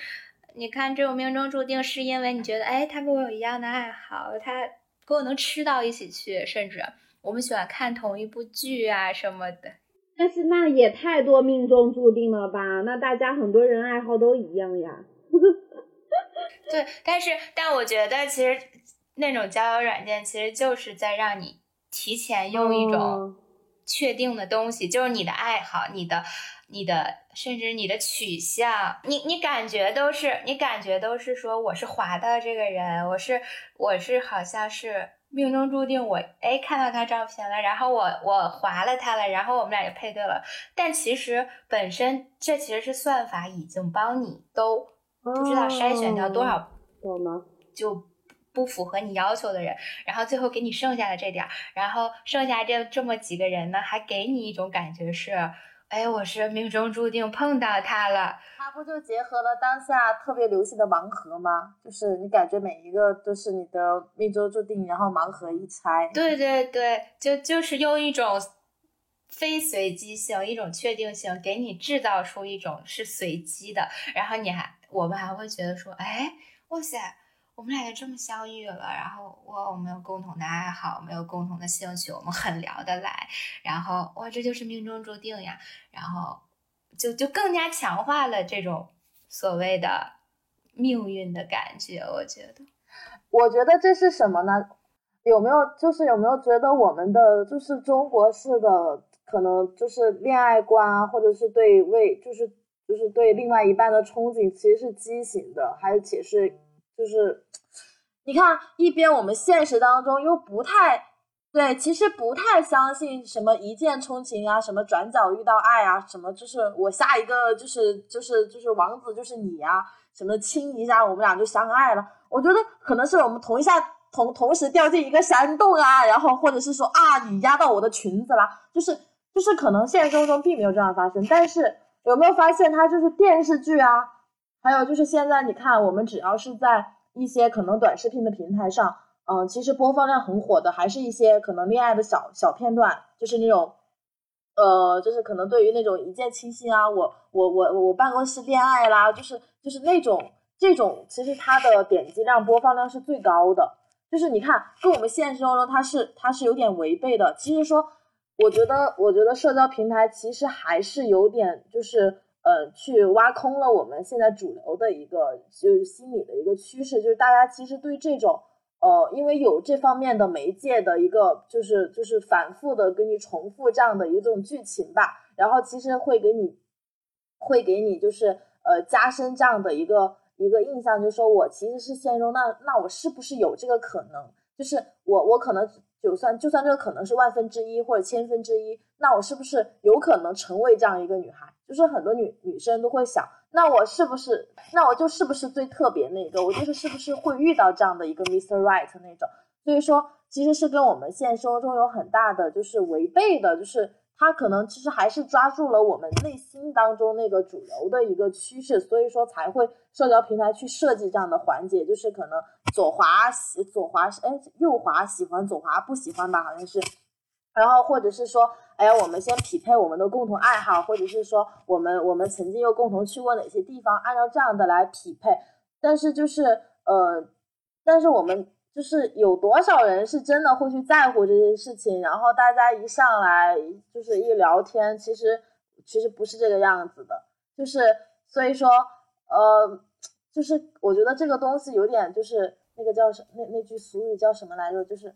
你看这种命中注定，是因为你觉得哎，他跟我有一样的爱好，他跟我能吃到一起去，甚至我们喜欢看同一部剧啊什么的。但是那也太多命中注定了吧？那大家很多人爱好都一样呀。<laughs> 对，但是但我觉得其实那种交友软件其实就是在让你提前用一种确定的东西，就是你的爱好、你的、你的，甚至你的取向，你你感觉都是你感觉都是说我是滑到这个人，我是我是好像是命中注定，我哎看到他照片了，然后我我划了他了，然后我们俩就配对了。但其实本身这其实是算法已经帮你都。不知道筛选掉多少，懂吗？就不符合你要求的人，然后最后给你剩下的这点儿，然后剩下这这么几个人呢，还给你一种感觉是，哎，我是命中注定碰到他了。他不就结合了当下特别流行的盲盒吗？就是你感觉每一个都是你的命中注定，然后盲盒一拆。对对对，就就是用一种非随机性，一种确定性，给你制造出一种是随机的，然后你还。我们还会觉得说，哎，哇塞，我们俩就这么相遇了，然后哇，我们有共同的爱好，没有共同的兴趣，我们很聊得来，然后哇，这就是命中注定呀，然后就就更加强化了这种所谓的命运的感觉。我觉得，我觉得这是什么呢？有没有就是有没有觉得我们的就是中国式的可能就是恋爱观啊，或者是对未就是。就是对另外一半的憧憬其实是畸形的，而且是就是，你看一边我们现实当中又不太对，其实不太相信什么一见钟情啊，什么转角遇到爱啊，什么就是我下一个就是就是就是王子就是你啊，什么亲一下我们俩就相爱了。我觉得可能是我们同一下同同时掉进一个山洞啊，然后或者是说啊你压到我的裙子啦，就是就是可能现实生活中并没有这样发生，但是。有没有发现它就是电视剧啊？还有就是现在你看，我们只要是在一些可能短视频的平台上，嗯，其实播放量很火的，还是一些可能恋爱的小小片段，就是那种，呃，就是可能对于那种一见倾心啊，我我我我办公室恋爱啦，就是就是那种这种，其实它的点击量、播放量是最高的。就是你看，跟我们现实生活中它是它是有点违背的。其实说。我觉得，我觉得社交平台其实还是有点，就是呃，去挖空了我们现在主流的一个就是心理的一个趋势，就是大家其实对这种呃，因为有这方面的媒介的一个，就是就是反复的给你重复这样的一种剧情吧，然后其实会给你，会给你就是呃加深这样的一个一个印象，就是说我其实是现实中那那我是不是有这个可能？就是我我可能。就算就算这个可能是万分之一或者千分之一，那我是不是有可能成为这样一个女孩？就是很多女女生都会想，那我是不是，那我就是不是最特别那个？我就是是不是会遇到这样的一个 Mr. Right 那种？所以说，其实是跟我们现实生活中有很大的就是违背的，就是。他可能其实还是抓住了我们内心当中那个主流的一个趋势，所以说才会社交平台去设计这样的环节，就是可能左滑喜左滑哎右滑喜欢左滑不喜欢吧，好像是，然后或者是说，哎，我们先匹配我们的共同爱好，或者是说我们我们曾经又共同去过哪些地方，按照这样的来匹配，但是就是呃，但是我们。就是有多少人是真的会去在乎这些事情，然后大家一上来就是一聊天，其实其实不是这个样子的，就是所以说，呃，就是我觉得这个东西有点就是那个叫什那那句俗语叫什么来着？就是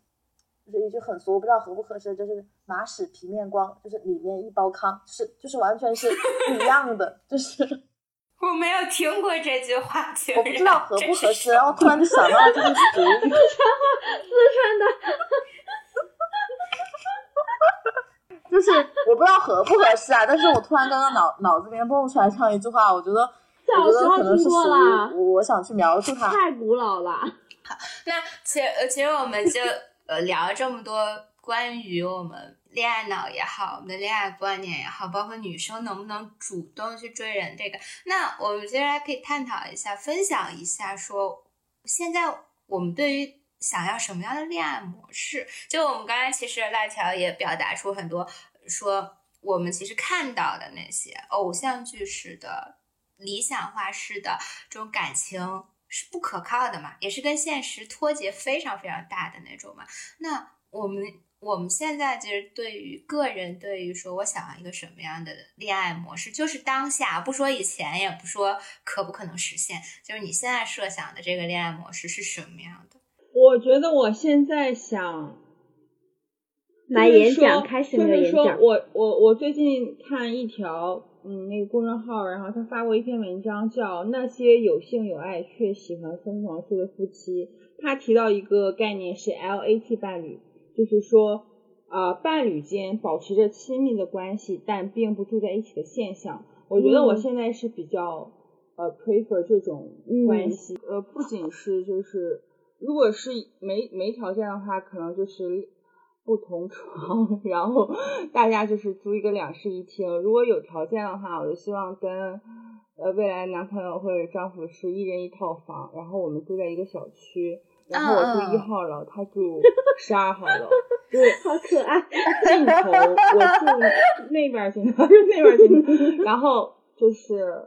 就是一句很俗，我不知道合不合适，就是马屎皮面光，就是里面一包糠，就是就是完全是不一样的，就是。我没有听过这句话，我不知道合不合适，然后突然就想到了这个俗语。四川话，四川的，就是我不知道合不合适啊，但是我突然刚刚脑脑子里面蹦出来这样一句话，我觉得，我觉得可能是属于我想去描述它。太古老了。好，那其实其实我们就呃聊了这么多关于我们。恋爱脑也好，我们的恋爱观念也好，包括女生能不能主动去追人，这个，那我们接下来可以探讨一下，分享一下，说现在我们对于想要什么样的恋爱模式，就我们刚才其实辣条也表达出很多，说我们其实看到的那些偶像剧式的、理想化式的这种感情是不可靠的嘛，也是跟现实脱节非常非常大的那种嘛，那我们。我们现在其实对于个人，对于说我想要一个什么样的恋爱模式，就是当下，不说以前，也不说可不可能实现，就是你现在设想的这个恋爱模式是什么样的？我觉得我现在想来演讲，开始就是说我我我最近看一条嗯那个公众号，然后他发过一篇文章，叫《那些有性有爱却喜欢疯狂睡的夫妻》，他提到一个概念是 LAT 伴侣。就是说，啊，伴侣间保持着亲密的关系，但并不住在一起的现象。我觉得我现在是比较呃 prefer 这种关系。呃，不仅是就是，如果是没没条件的话，可能就是不同床，然后大家就是租一个两室一厅。如果有条件的话，我就希望跟呃未来男朋友或者丈夫是一人一套房，然后我们住在一个小区。然后我住一号楼，他住十二号楼，<laughs> 对，好可爱。镜头，我住那边镜头，那边镜头。然后就是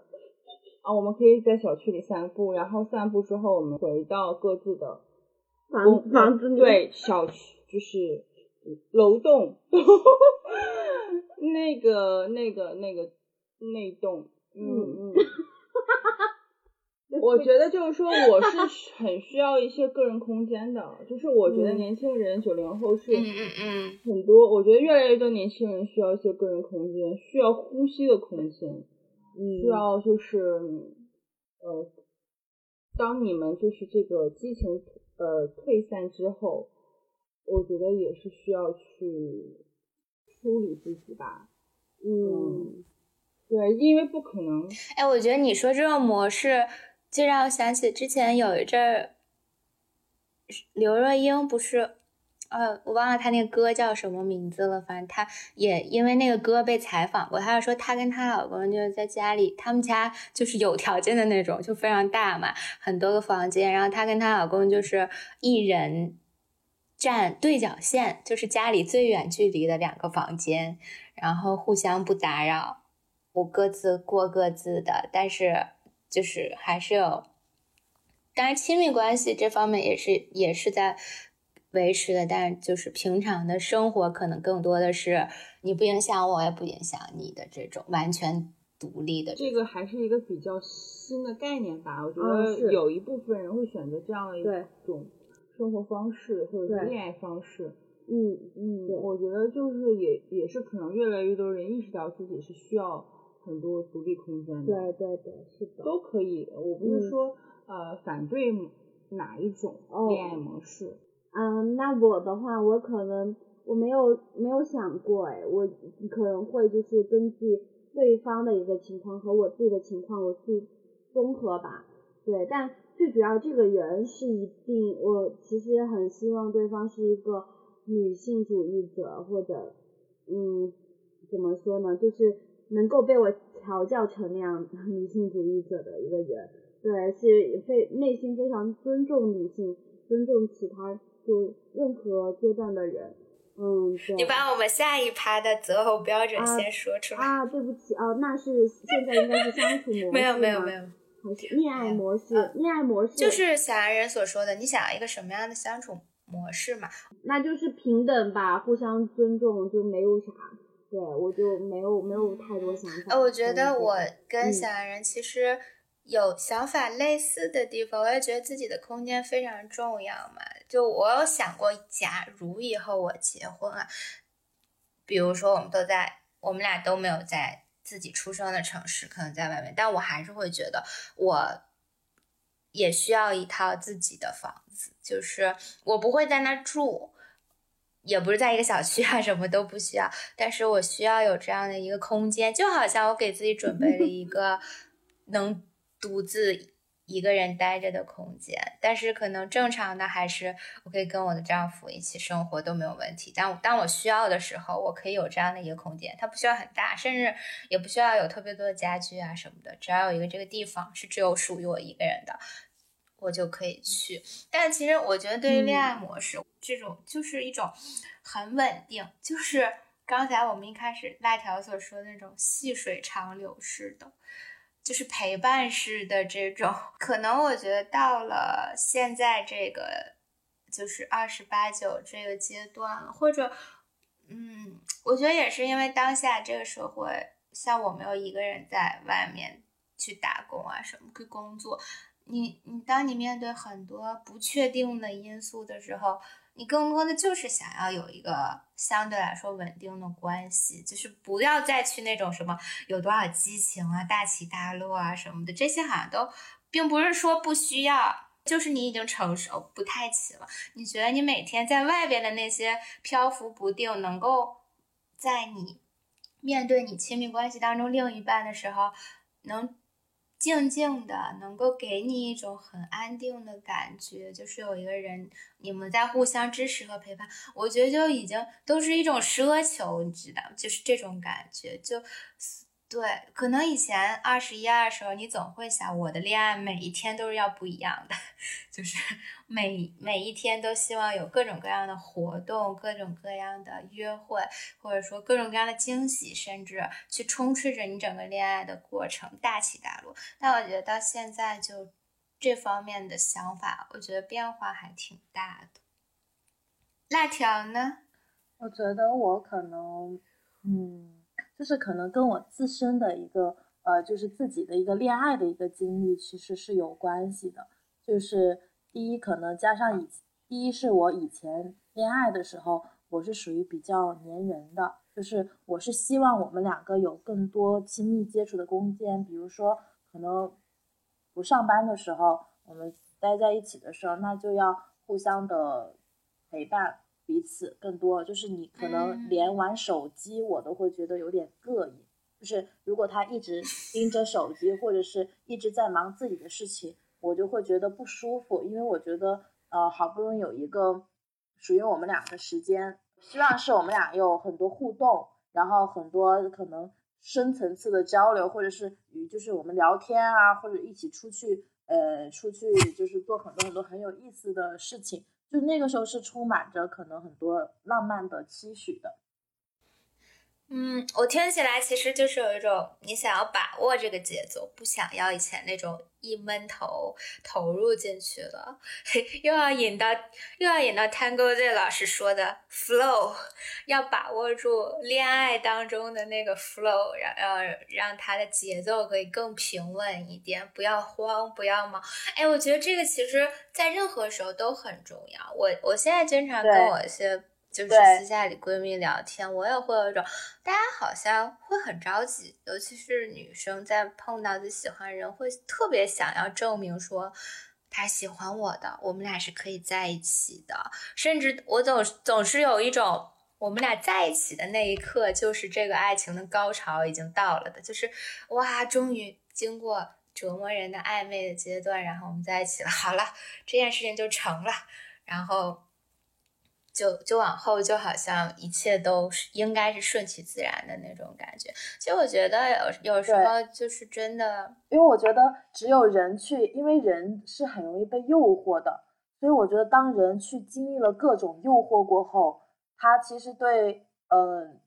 啊，我们可以在小区里散步，然后散步之后，我们回到各自的房房子里。对，小区就是楼栋，<laughs> 那个那个那个那栋，嗯嗯。<laughs> 我觉得就是说，我是 <laughs> 很需要一些个人空间的。就是我觉得年轻人九零后是很多，我觉得越来越多年轻人需要一些个人空间，需要呼吸的空间，需要就是呃，当你们就是这个激情呃退散之后，我觉得也是需要去梳理自己吧。嗯，对，因为不可能。哎，我觉得你说这种模式。就让我想起之前有一阵儿，刘若英不是，呃，我忘了她那个歌叫什么名字了。反正她也因为那个歌被采访过，她就说她跟她老公就是在家里，他们家就是有条件的那种，就非常大嘛，很多个房间。然后她跟她老公就是一人占对角线，就是家里最远距离的两个房间，然后互相不打扰，我各自过各自的，但是。就是还是有，当然亲密关系这方面也是也是在维持的，但是就是平常的生活可能更多的是你不影响我，也不影响你的这种完全独立的。这个还是一个比较新的概念吧，我觉得有一部分人会选择这样的一种生活方式或者是恋爱方式。嗯嗯，我觉得就是也也是可能越来越多人意识到自己是需要。很多独立空间的，对对对，是的，都可以。我不是说呃反对哪一种恋爱模式。嗯，那我的话，我可能我没有没有想过，哎，我可能会就是根据对方的一个情况和我自己的情况，我去综合吧。对，但最主要这个人是一定，我其实很希望对方是一个女性主义者，或者嗯，怎么说呢，就是。能够被我调教成那样女性主义者的一个人，对，是非内心非常尊重女性，尊重其他就任何阶段的人，嗯，对。你把我们下一趴的择偶标准先说出来啊！对不起啊，那是现在应该是相处模 <laughs> 式没有没有没有。还是恋爱模式？恋爱模式就是小爱人所说的，你想要一个什么样的相处模式嘛？那就是平等吧，互相尊重，就没有啥。对我就没有没有太多想法。呃，我觉得我跟小爱人其实有想法类似的地方，我也觉得自己的空间非常重要嘛。就我有想过，假如以后我结婚啊，比如说我们都在，我们俩都没有在。自己出生的城市可能在外面，但我还是会觉得，我也需要一套自己的房子，就是我不会在那住，也不是在一个小区啊，什么都不需要，但是我需要有这样的一个空间，就好像我给自己准备了一 <laughs> 个能独自。一个人待着的空间，但是可能正常的还是我可以跟我的丈夫一起生活都没有问题。但当我需要的时候，我可以有这样的一个空间，它不需要很大，甚至也不需要有特别多的家具啊什么的，只要有一个这个地方是只有属于我一个人的，我就可以去。但其实我觉得，对于恋爱模式这种，就是一种很稳定，就是刚才我们一开始辣条所说的那种细水长流式的。就是陪伴式的这种，可能我觉得到了现在这个，就是二十八九这个阶段了，或者，嗯，我觉得也是因为当下这个社会，像我没有一个人在外面去打工啊什么去工作，你你当你面对很多不确定的因素的时候。你更多的就是想要有一个相对来说稳定的关系，就是不要再去那种什么有多少激情啊、大起大落啊什么的，这些好像都并不是说不需要，就是你已经成熟不太起了。你觉得你每天在外边的那些漂浮不定，能够在你面对你亲密关系当中另一半的时候，能。静静的，能够给你一种很安定的感觉，就是有一个人，你们在互相支持和陪伴，我觉得就已经都是一种奢求，你知道，就是这种感觉，就。对，可能以前二十一二的时候，你总会想，我的恋爱每一天都是要不一样的，<laughs> 就是每每一天都希望有各种各样的活动，各种各样的约会，或者说各种各样的惊喜，甚至去充斥着你整个恋爱的过程，大起大落。但我觉得到现在，就这方面的想法，我觉得变化还挺大的。辣条呢？我觉得我可能，嗯。就是可能跟我自身的一个呃，就是自己的一个恋爱的一个经历，其实是有关系的。就是第一，可能加上以第一是我以前恋爱的时候，我是属于比较粘人的，就是我是希望我们两个有更多亲密接触的空间，比如说可能不上班的时候，我们待在一起的时候，那就要互相的陪伴。彼此更多，就是你可能连玩手机我都会觉得有点膈应。就是如果他一直 <laughs> 盯着手机，或者是一直在忙自己的事情，我就会觉得不舒服。因为我觉得，呃，好不容易有一个属于我们俩的时间，希望是我们俩有很多互动，然后很多可能深层次的交流，或者是与就是我们聊天啊，或者一起出去，呃，出去就是做很多很多很有意思的事情。就那个时候是充满着可能很多浪漫的期许的。嗯，我听起来其实就是有一种你想要把握这个节奏，不想要以前那种一闷头投入进去了，又要引到又要引到 Tango Z 老师说的 flow，<laughs> 要把握住恋爱当中的那个 flow，让让让他的节奏可以更平稳一点，不要慌，不要忙。哎，我觉得这个其实在任何时候都很重要。我我现在经常跟我一些。就是私下里闺蜜聊天，我也会有一种，大家好像会很着急，尤其是女生在碰到自己喜欢人，会特别想要证明说他喜欢我的，我们俩是可以在一起的。甚至我总总是有一种，我们俩在一起的那一刻，就是这个爱情的高潮已经到了的，就是哇，终于经过折磨人的暧昧的阶段，然后我们在一起了，好了，这件事情就成了，然后。就就往后就好像一切都是应该是顺其自然的那种感觉。其实我觉得有有时候就是真的，因为我觉得只有人去，因为人是很容易被诱惑的，所以我觉得当人去经历了各种诱惑过后，他其实对，嗯，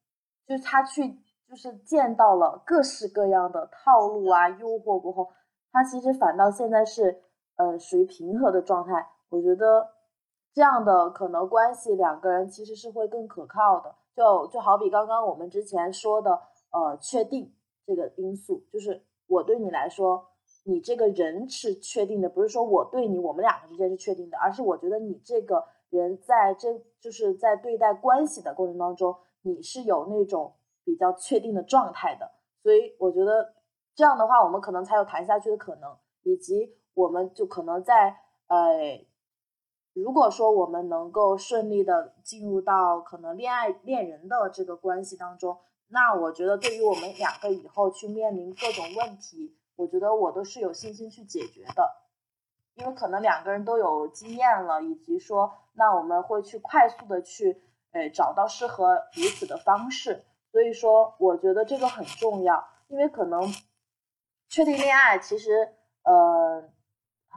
就是他去就是见到了各式各样的套路啊诱惑过后，他其实反倒现在是呃属于平和的状态。我觉得这样的可能关系，两个人其实是会更可靠的。就就好比刚刚我们之前说的，呃，确定这个因素，就是我对你来说，你这个人是确定的，不是说我对你，我们两个之间是确定的，而是我觉得你这个人在这就是在对待关系的过程当中，你是有那种比较确定的状态的。所以我觉得这样的话，我们可能才有谈下去的可能，以及我们就可能在呃。如果说我们能够顺利的进入到可能恋爱恋人的这个关系当中，那我觉得对于我们两个以后去面临各种问题，我觉得我都是有信心去解决的，因为可能两个人都有经验了，以及说那我们会去快速的去呃找到适合彼此的方式，所以说我觉得这个很重要，因为可能确定恋爱其实呃。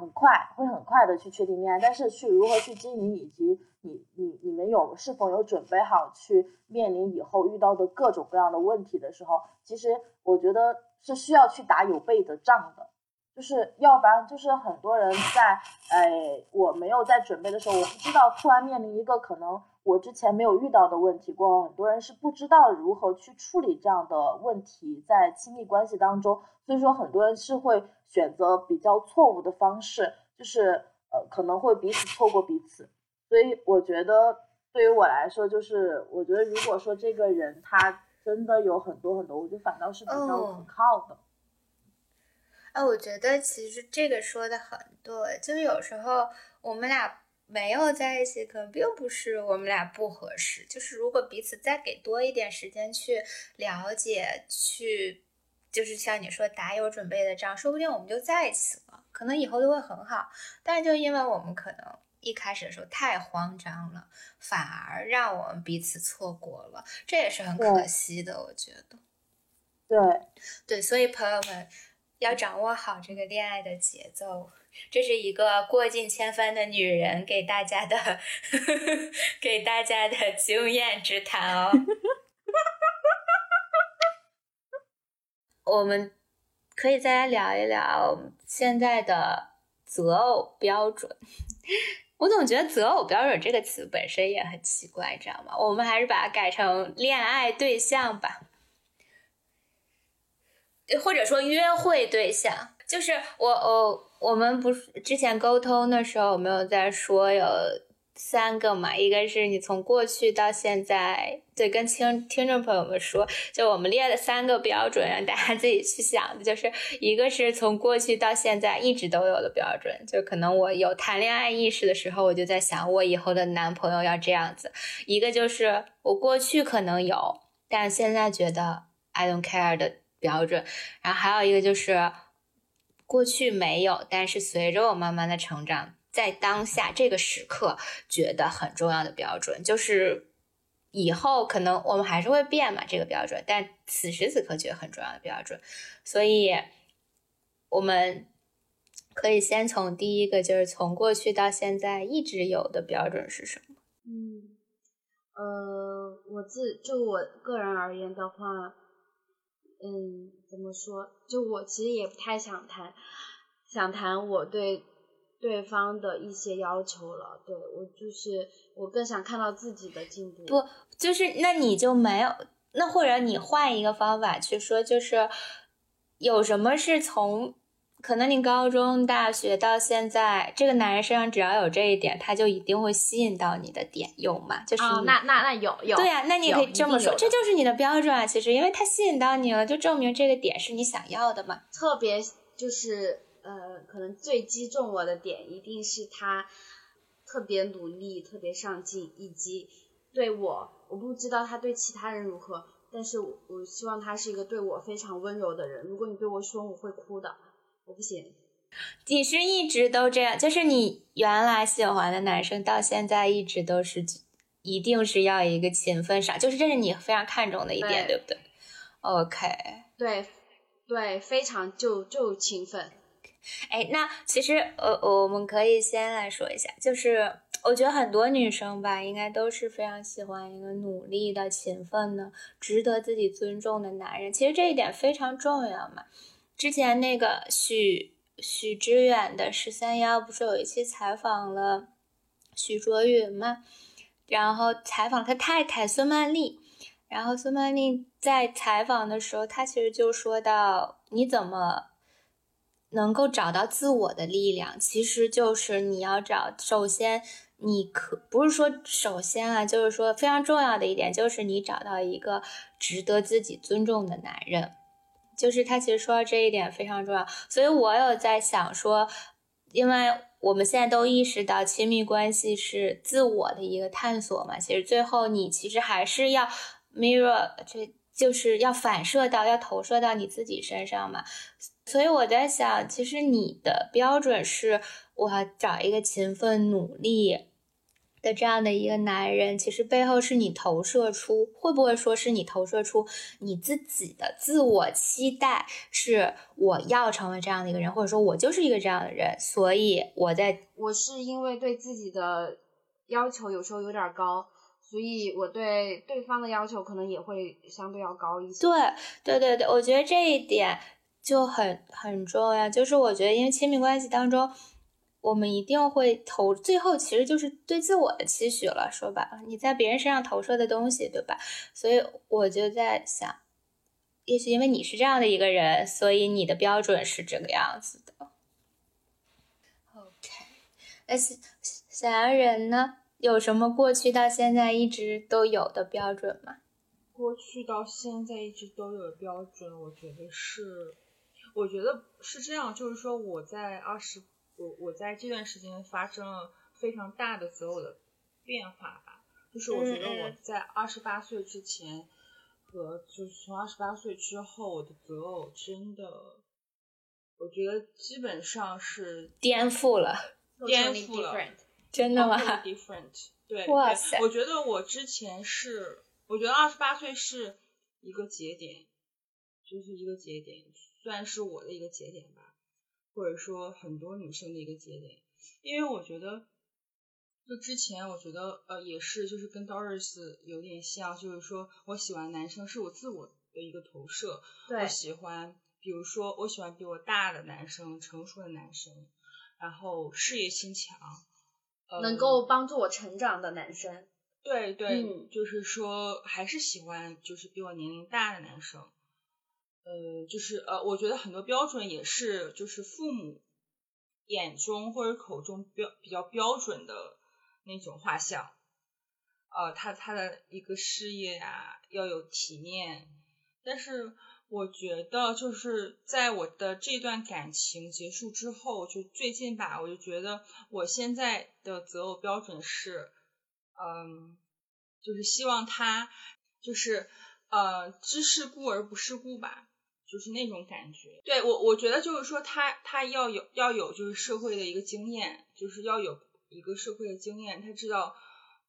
很快会很快的去确定恋爱，但是去如何去经营，以及你你你们有是否有准备好去面临以后遇到的各种各样的问题的时候，其实我觉得是需要去打有备的仗的，就是要不然就是很多人在哎我没有在准备的时候，我不知道突然面临一个可能我之前没有遇到的问题过后，很多人是不知道如何去处理这样的问题在亲密关系当中，所以说很多人是会。选择比较错误的方式，就是呃可能会彼此错过彼此，所以我觉得对于我来说，就是我觉得如果说这个人他真的有很多很多，我就反倒是比较可靠的。哎，我觉得其实这个说的很对，就是有时候我们俩没有在一起，可能并不是我们俩不合适，就是如果彼此再给多一点时间去了解，去。就是像你说打有准备的仗，说不定我们就在一起了，可能以后都会很好。但是就因为我们可能一开始的时候太慌张了，反而让我们彼此错过了，这也是很可惜的。我觉得，对对，所以朋友们要掌握好这个恋爱的节奏，这是一个过尽千帆的女人给大家的 <laughs> 给大家的经验之谈哦。<laughs> 我们可以再来聊一聊现在的择偶标准。<laughs> 我总觉得“择偶标准”这个词本身也很奇怪，知道吗？我们还是把它改成“恋爱对象”吧，或者说约会对象。就是我，我，我们不是之前沟通的时候，我没有在说有。三个嘛，一个是你从过去到现在，对，跟听听众朋友们说，就我们列了三个标准，让大家自己去想，就是一个是从过去到现在一直都有的标准，就可能我有谈恋爱意识的时候，我就在想我以后的男朋友要这样子；一个就是我过去可能有，但现在觉得 I don't care 的标准；然后还有一个就是过去没有，但是随着我慢慢的成长。在当下这个时刻，觉得很重要的标准，就是以后可能我们还是会变嘛，这个标准，但此时此刻觉得很重要的标准，所以我们可以先从第一个，就是从过去到现在一直有的标准是什么？嗯，呃，我自就我个人而言的话，嗯，怎么说？就我其实也不太想谈，想谈我对。对方的一些要求了，对我就是我更想看到自己的进步。不，就是那你就没有那或者你换一个方法去说，就是有什么是从可能你高中、大学到现在，这个男人身上只要有这一点，他就一定会吸引到你的点，有吗？就是那那那有有对呀，那你可以这么说，这就是你的标准啊。其实因为他吸引到你了，就证明这个点是你想要的嘛。特别就是。呃，可能最击中我的点一定是他特别努力、特别上进，以及对我，我不知道他对其他人如何，但是我我希望他是一个对我非常温柔的人。如果你对我凶，我会哭的，我不行。你是一直都这样，就是你原来喜欢的男生，到现在一直都是，一定是要一个勤奋上，就是这是你非常看重的一点，对不对？OK，对对，非常就就勤奋。哎，那其实呃，我们可以先来说一下，就是我觉得很多女生吧，应该都是非常喜欢一个努力的、勤奋的、值得自己尊重的男人。其实这一点非常重要嘛。之前那个许许知远的十三幺不是有一期采访了许卓云嘛，然后采访他太太孙曼丽，然后孙曼丽在采访的时候，她其实就说到你怎么能够找到自我的力量，其实就是你要找，首先你可不是说首先啊，就是说非常重要的一点就是你找到一个值得自己尊重的男人。就是他其实说到这一点非常重要，所以我有在想说，因为我们现在都意识到亲密关系是自我的一个探索嘛，其实最后你其实还是要 mirror，这就是要反射到，要投射到你自己身上嘛。所以我在想，其实你的标准是我要找一个勤奋努力。的这样的一个男人，其实背后是你投射出，会不会说是你投射出你自己的自我期待，是我要成为这样的一个人，或者说我就是一个这样的人，所以我在，我是因为对自己的要求有时候有点高，所以我对对方的要求可能也会相对要高一些。对，对对对，我觉得这一点就很很重要，就是我觉得因为亲密关系当中。我们一定会投，最后其实就是对自我的期许了。说白了，你在别人身上投射的东西，对吧？所以我就在想，也许因为你是这样的一个人，所以你的标准是这个样子的。OK，那小洋人呢？有什么过去到现在一直都有的标准吗？过去到现在一直都有的标准，我觉得是，我觉得是这样，就是说我在二十。我我在这段时间发生了非常大的择偶的变化吧，就是我觉得我在二十八岁之前和就是从二十八岁之后，我的择偶真的，我觉得基本上是颠覆了，颠覆了，真的吗？Different，对，哇塞！我觉得我之前是，我觉得二十八岁是一个节点，就是一个节点，算是我的一个节点吧。或者说很多女生的一个节点，因为我觉得，就之前我觉得呃也是，就是跟 Doris 有点像，就是说我喜欢男生是我自我的一个投射，我喜欢，比如说我喜欢比我大的男生，成熟的男生，然后事业心强，能够帮助我成长的男生，对对，就是说还是喜欢就是比我年龄大的男生。呃，就是呃，我觉得很多标准也是，就是父母眼中或者口中标比较标准的那种画像。呃，他他的一个事业啊要有体面，但是我觉得就是在我的这段感情结束之后，就最近吧，我就觉得我现在的择偶标准是，嗯，就是希望他就是呃知世故而不世故吧。就是那种感觉，对我我觉得就是说他他要有要有就是社会的一个经验，就是要有一个社会的经验，他知道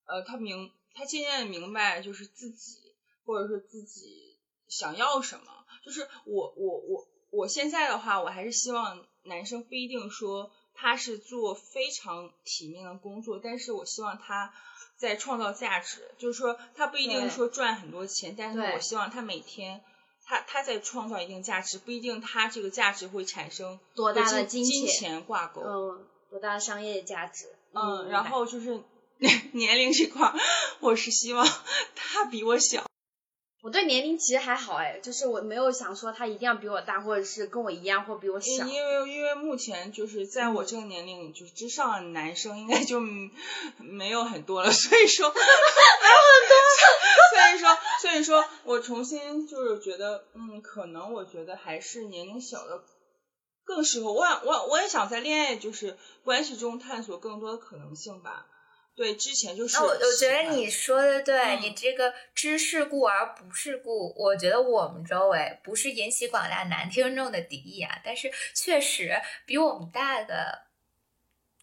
呃他明他渐渐的明白就是自己或者说自己想要什么，就是我我我我现在的话我还是希望男生不一定说他是做非常体面的工作，但是我希望他在创造价值，就是说他不一定说赚很多钱，但是我希望他每天。他他在创造一定价值，不一定他这个价值会产生多大的金钱挂钩，嗯，多大的商业价值，嗯，然后就是年 <laughs> 龄这块，我是希望他比我小。我对年龄其实还好哎，就是我没有想说他一定要比我大，或者是跟我一样，或比我小。因为因为目前就是在我这个年龄就是之上的男生应该就没有很多了，所以说 <laughs> 没有很多。所以说所以说我重新就是觉得嗯，可能我觉得还是年龄小的更适合我。我我也想在恋爱就是关系中探索更多的可能性吧。对，之前就是。我我觉得你说的对，你这个知世故而不世故，我觉得我们周围不是引起广大男听众的敌意啊，但是确实比我们大的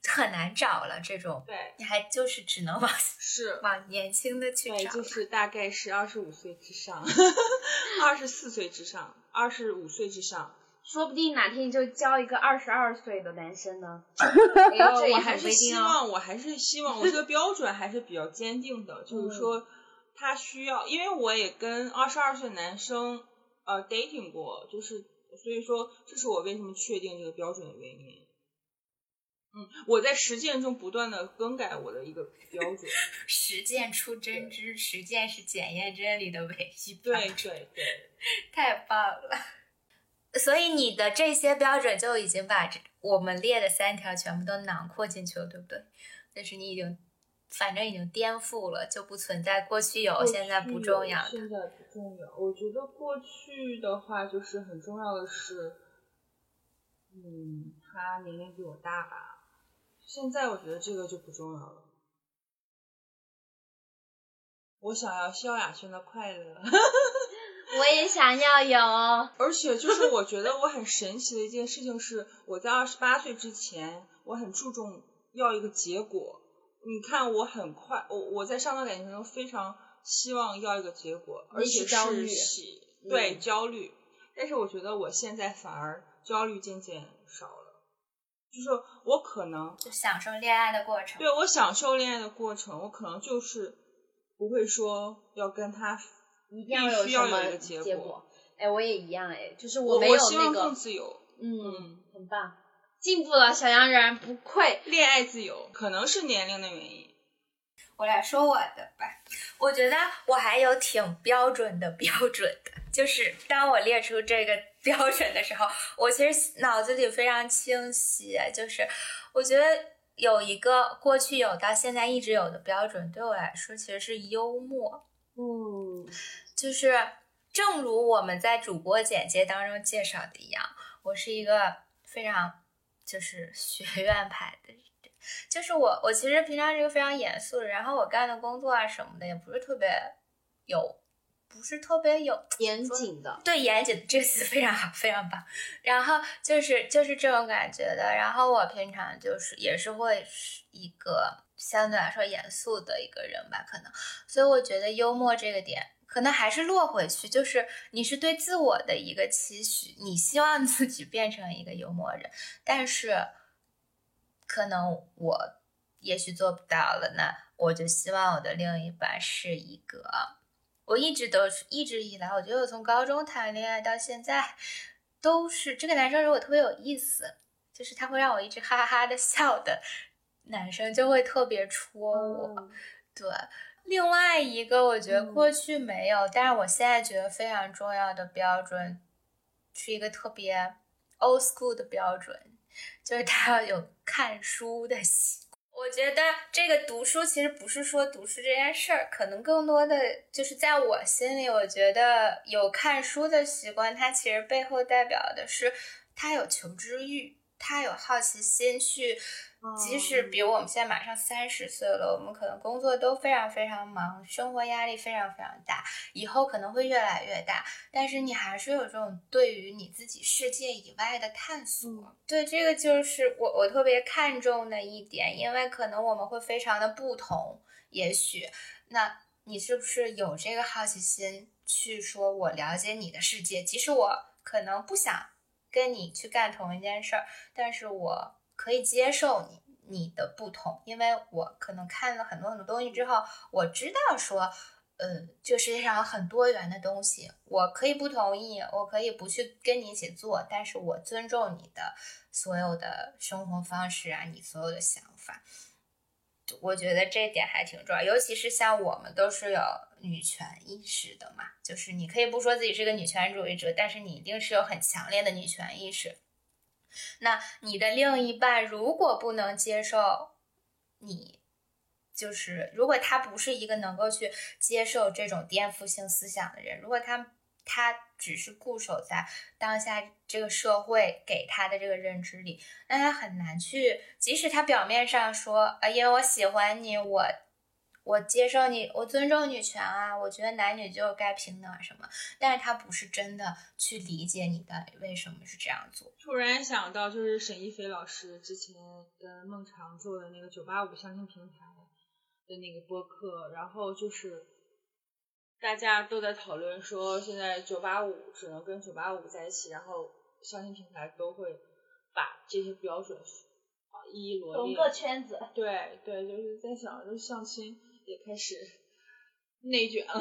很难找了。这种，对，你还就是只能往 <laughs> 是往年轻的去找，对，就是大概是二十五岁之上，<laughs> 二十四岁之上，二十五岁之上。说不定哪天就交一个二十二岁的男生呢。<laughs> 我还是希望，我还是希望，我这个 <laughs> 标准还是比较坚定的，就是说他需要，因为我也跟二十二岁男生呃 dating 过，就是所以说这是我为什么确定这个标准的原因。嗯，我在实践中不断的更改我的一个标准。<laughs> 实践出真知，实践是检验真理的唯一标对。对对，太棒了！所以你的这些标准就已经把这我们列的三条全部都囊括进去了，对不对？但是你已经，反正已经颠覆了，就不存在过去有，现在不重要的。现在不重要。我觉得过去的话，就是很重要的是，嗯，他年龄比我大吧。现在我觉得这个就不重要了。我想要萧亚轩的快乐。<laughs> 我也想要有。而且就是我觉得我很神奇的一件事情是，我在二十八岁之前，我很注重要一个结果。你看，我很快，我我在上段感情中非常希望要一个结果，而且焦虑是喜对焦虑。但是我觉得我现在反而焦虑渐渐少了，就是我可能就享受恋爱的过程。对我享受恋爱的过程，我可能就是不会说要跟他一定要有什么结结果。哎，我也一样哎，就是我没有希望那个，更自由，嗯，很棒，进步了，小洋人不愧。恋爱自由，可能是年龄的原因。我来说我的吧，我觉得我还有挺标准的标准的，就是当我列出这个标准的时候，我其实脑子里非常清晰，就是我觉得有一个过去有到现在一直有的标准，对我来说其实是幽默。嗯，就是正如我们在主播简介当中介绍的一样，我是一个非常就是学院派的人。就是我，我其实平常是一个非常严肃的，然后我干的工作啊什么的也不是特别有，不是特别有严谨的，对严谨这个词非常好，非常棒。然后就是就是这种感觉的。然后我平常就是也是会是一个相对来说严肃的一个人吧，可能。所以我觉得幽默这个点，可能还是落回去，就是你是对自我的一个期许，你希望自己变成一个幽默人，但是可能我也许做不到了，那我就希望我的另一半是一个。我一直都是一直以来，我觉得我从高中谈恋爱到现在，都是这个男生如果特别有意思，就是他会让我一直哈哈哈的笑的男生，就会特别戳我。对，另外一个我觉得过去没有，但是我现在觉得非常重要的标准，是一个特别 old school 的标准，就是他要有看书的习惯。我觉得这个读书其实不是说读书这件事儿，可能更多的就是在我心里，我觉得有看书的习惯，它其实背后代表的是他有求知欲，他有好奇心去。即使比如我们现在马上三十岁了，我们可能工作都非常非常忙，生活压力非常非常大，以后可能会越来越大，但是你还是有这种对于你自己世界以外的探索。对，这个就是我我特别看重的一点，因为可能我们会非常的不同，也许那你是不是有这个好奇心去说我了解你的世界，即使我可能不想跟你去干同一件事儿，但是我。可以接受你你的不同，因为我可能看了很多很多东西之后，我知道说，呃，这世界上很多元的东西，我可以不同意，我可以不去跟你一起做，但是我尊重你的所有的生活方式啊，你所有的想法，我觉得这一点还挺重要，尤其是像我们都是有女权意识的嘛，就是你可以不说自己是个女权主义者，但是你一定是有很强烈的女权意识。那你的另一半如果不能接受你，就是如果他不是一个能够去接受这种颠覆性思想的人，如果他他只是固守在当下这个社会给他的这个认知里，那他很难去，即使他表面上说，啊，因为我喜欢你，我。我接受你，我尊重女权啊，我觉得男女就该平等啊什么，但是他不是真的去理解你的为什么是这样做。突然想到，就是沈一菲老师之前跟孟尝做的那个九八五相亲平台的那个播客，然后就是大家都在讨论说，现在九八五只能跟九八五在一起，然后相亲平台都会把这些标准啊一一罗列。同个圈子。对对，就是在想，就是相亲。也开始内卷了，<laughs>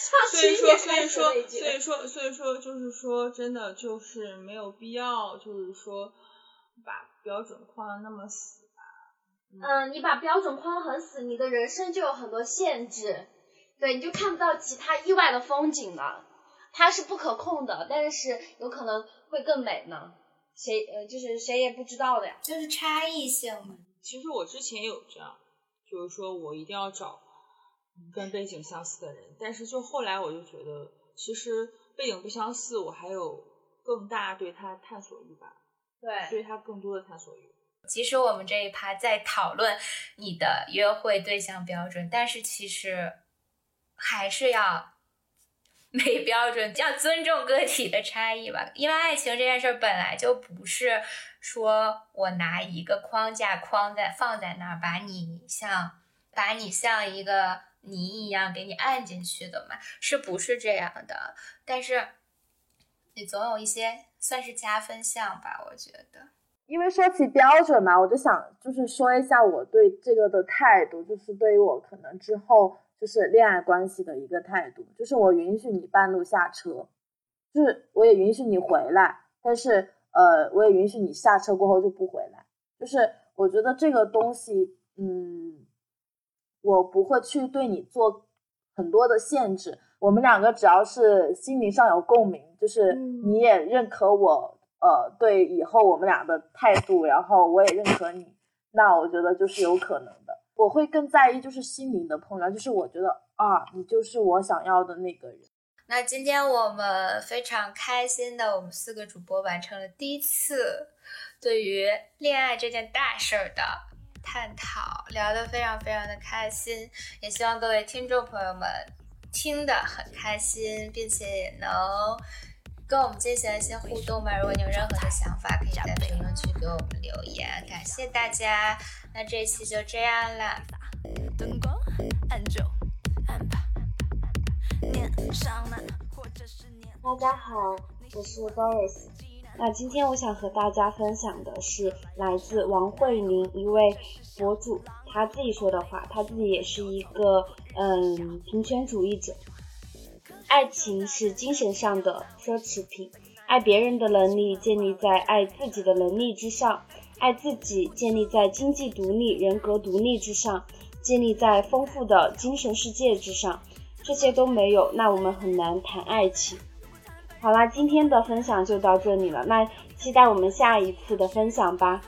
相所以说，所以说，所以说，所以说，就是说，真的就是没有必要，就是说把标准框那么死吧。嗯，你把标准框很死，你的人生就有很多限制，对，你就看不到其他意外的风景了。它是不可控的，但是有可能会更美呢。谁呃，就是谁也不知道的呀，就是差异性嘛。其实我之前有这样，就是说我一定要找跟背景相似的人，但是就后来我就觉得，其实背景不相似，我还有更大对他探索欲吧。对，对他更多的探索欲。其实我们这一趴在讨论你的约会对象标准，但是其实还是要。没标准，要尊重个体的差异吧。因为爱情这件事本来就不是说我拿一个框架框在放在那儿，把你像把你像一个泥一样给你按进去的嘛，是不是这样的？但是你总有一些算是加分项吧，我觉得。因为说起标准嘛，我就想就是说一下我对这个的态度，就是对于我可能之后。就是恋爱关系的一个态度，就是我允许你半路下车，就是我也允许你回来，但是呃，我也允许你下车过后就不回来。就是我觉得这个东西，嗯，我不会去对你做很多的限制。我们两个只要是心灵上有共鸣，就是你也认可我，呃，对以后我们俩的态度，然后我也认可你，那我觉得就是有可能的。我会更在意就是心灵的碰撞，就是我觉得啊，你就是我想要的那个人。那今天我们非常开心的，我们四个主播完成了第一次对于恋爱这件大事儿的探讨，聊得非常非常的开心，也希望各位听众朋友们听得很开心，并且也能。跟我们进行一些互动吧。如果你有任何的想法，可以在评论区给我们留言。感谢大家，那这期就这样了。大家好，我是 Boris。那今天我想和大家分享的是来自王慧玲一位博主，他自己说的话。他自己也是一个嗯平权主义者。爱情是精神上的奢侈品，爱别人的能力建立在爱自己的能力之上，爱自己建立在经济独立、人格独立之上，建立在丰富的精神世界之上。这些都没有，那我们很难谈爱情。好啦，今天的分享就到这里了，那期待我们下一次的分享吧。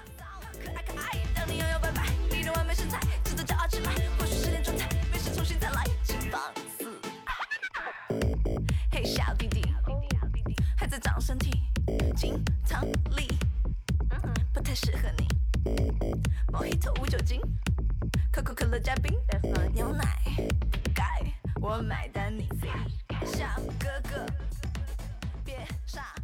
身体金汤力适合你。莫吉托无酒精，可口可乐加冰，牛奶盖我买单，你小哥哥别傻。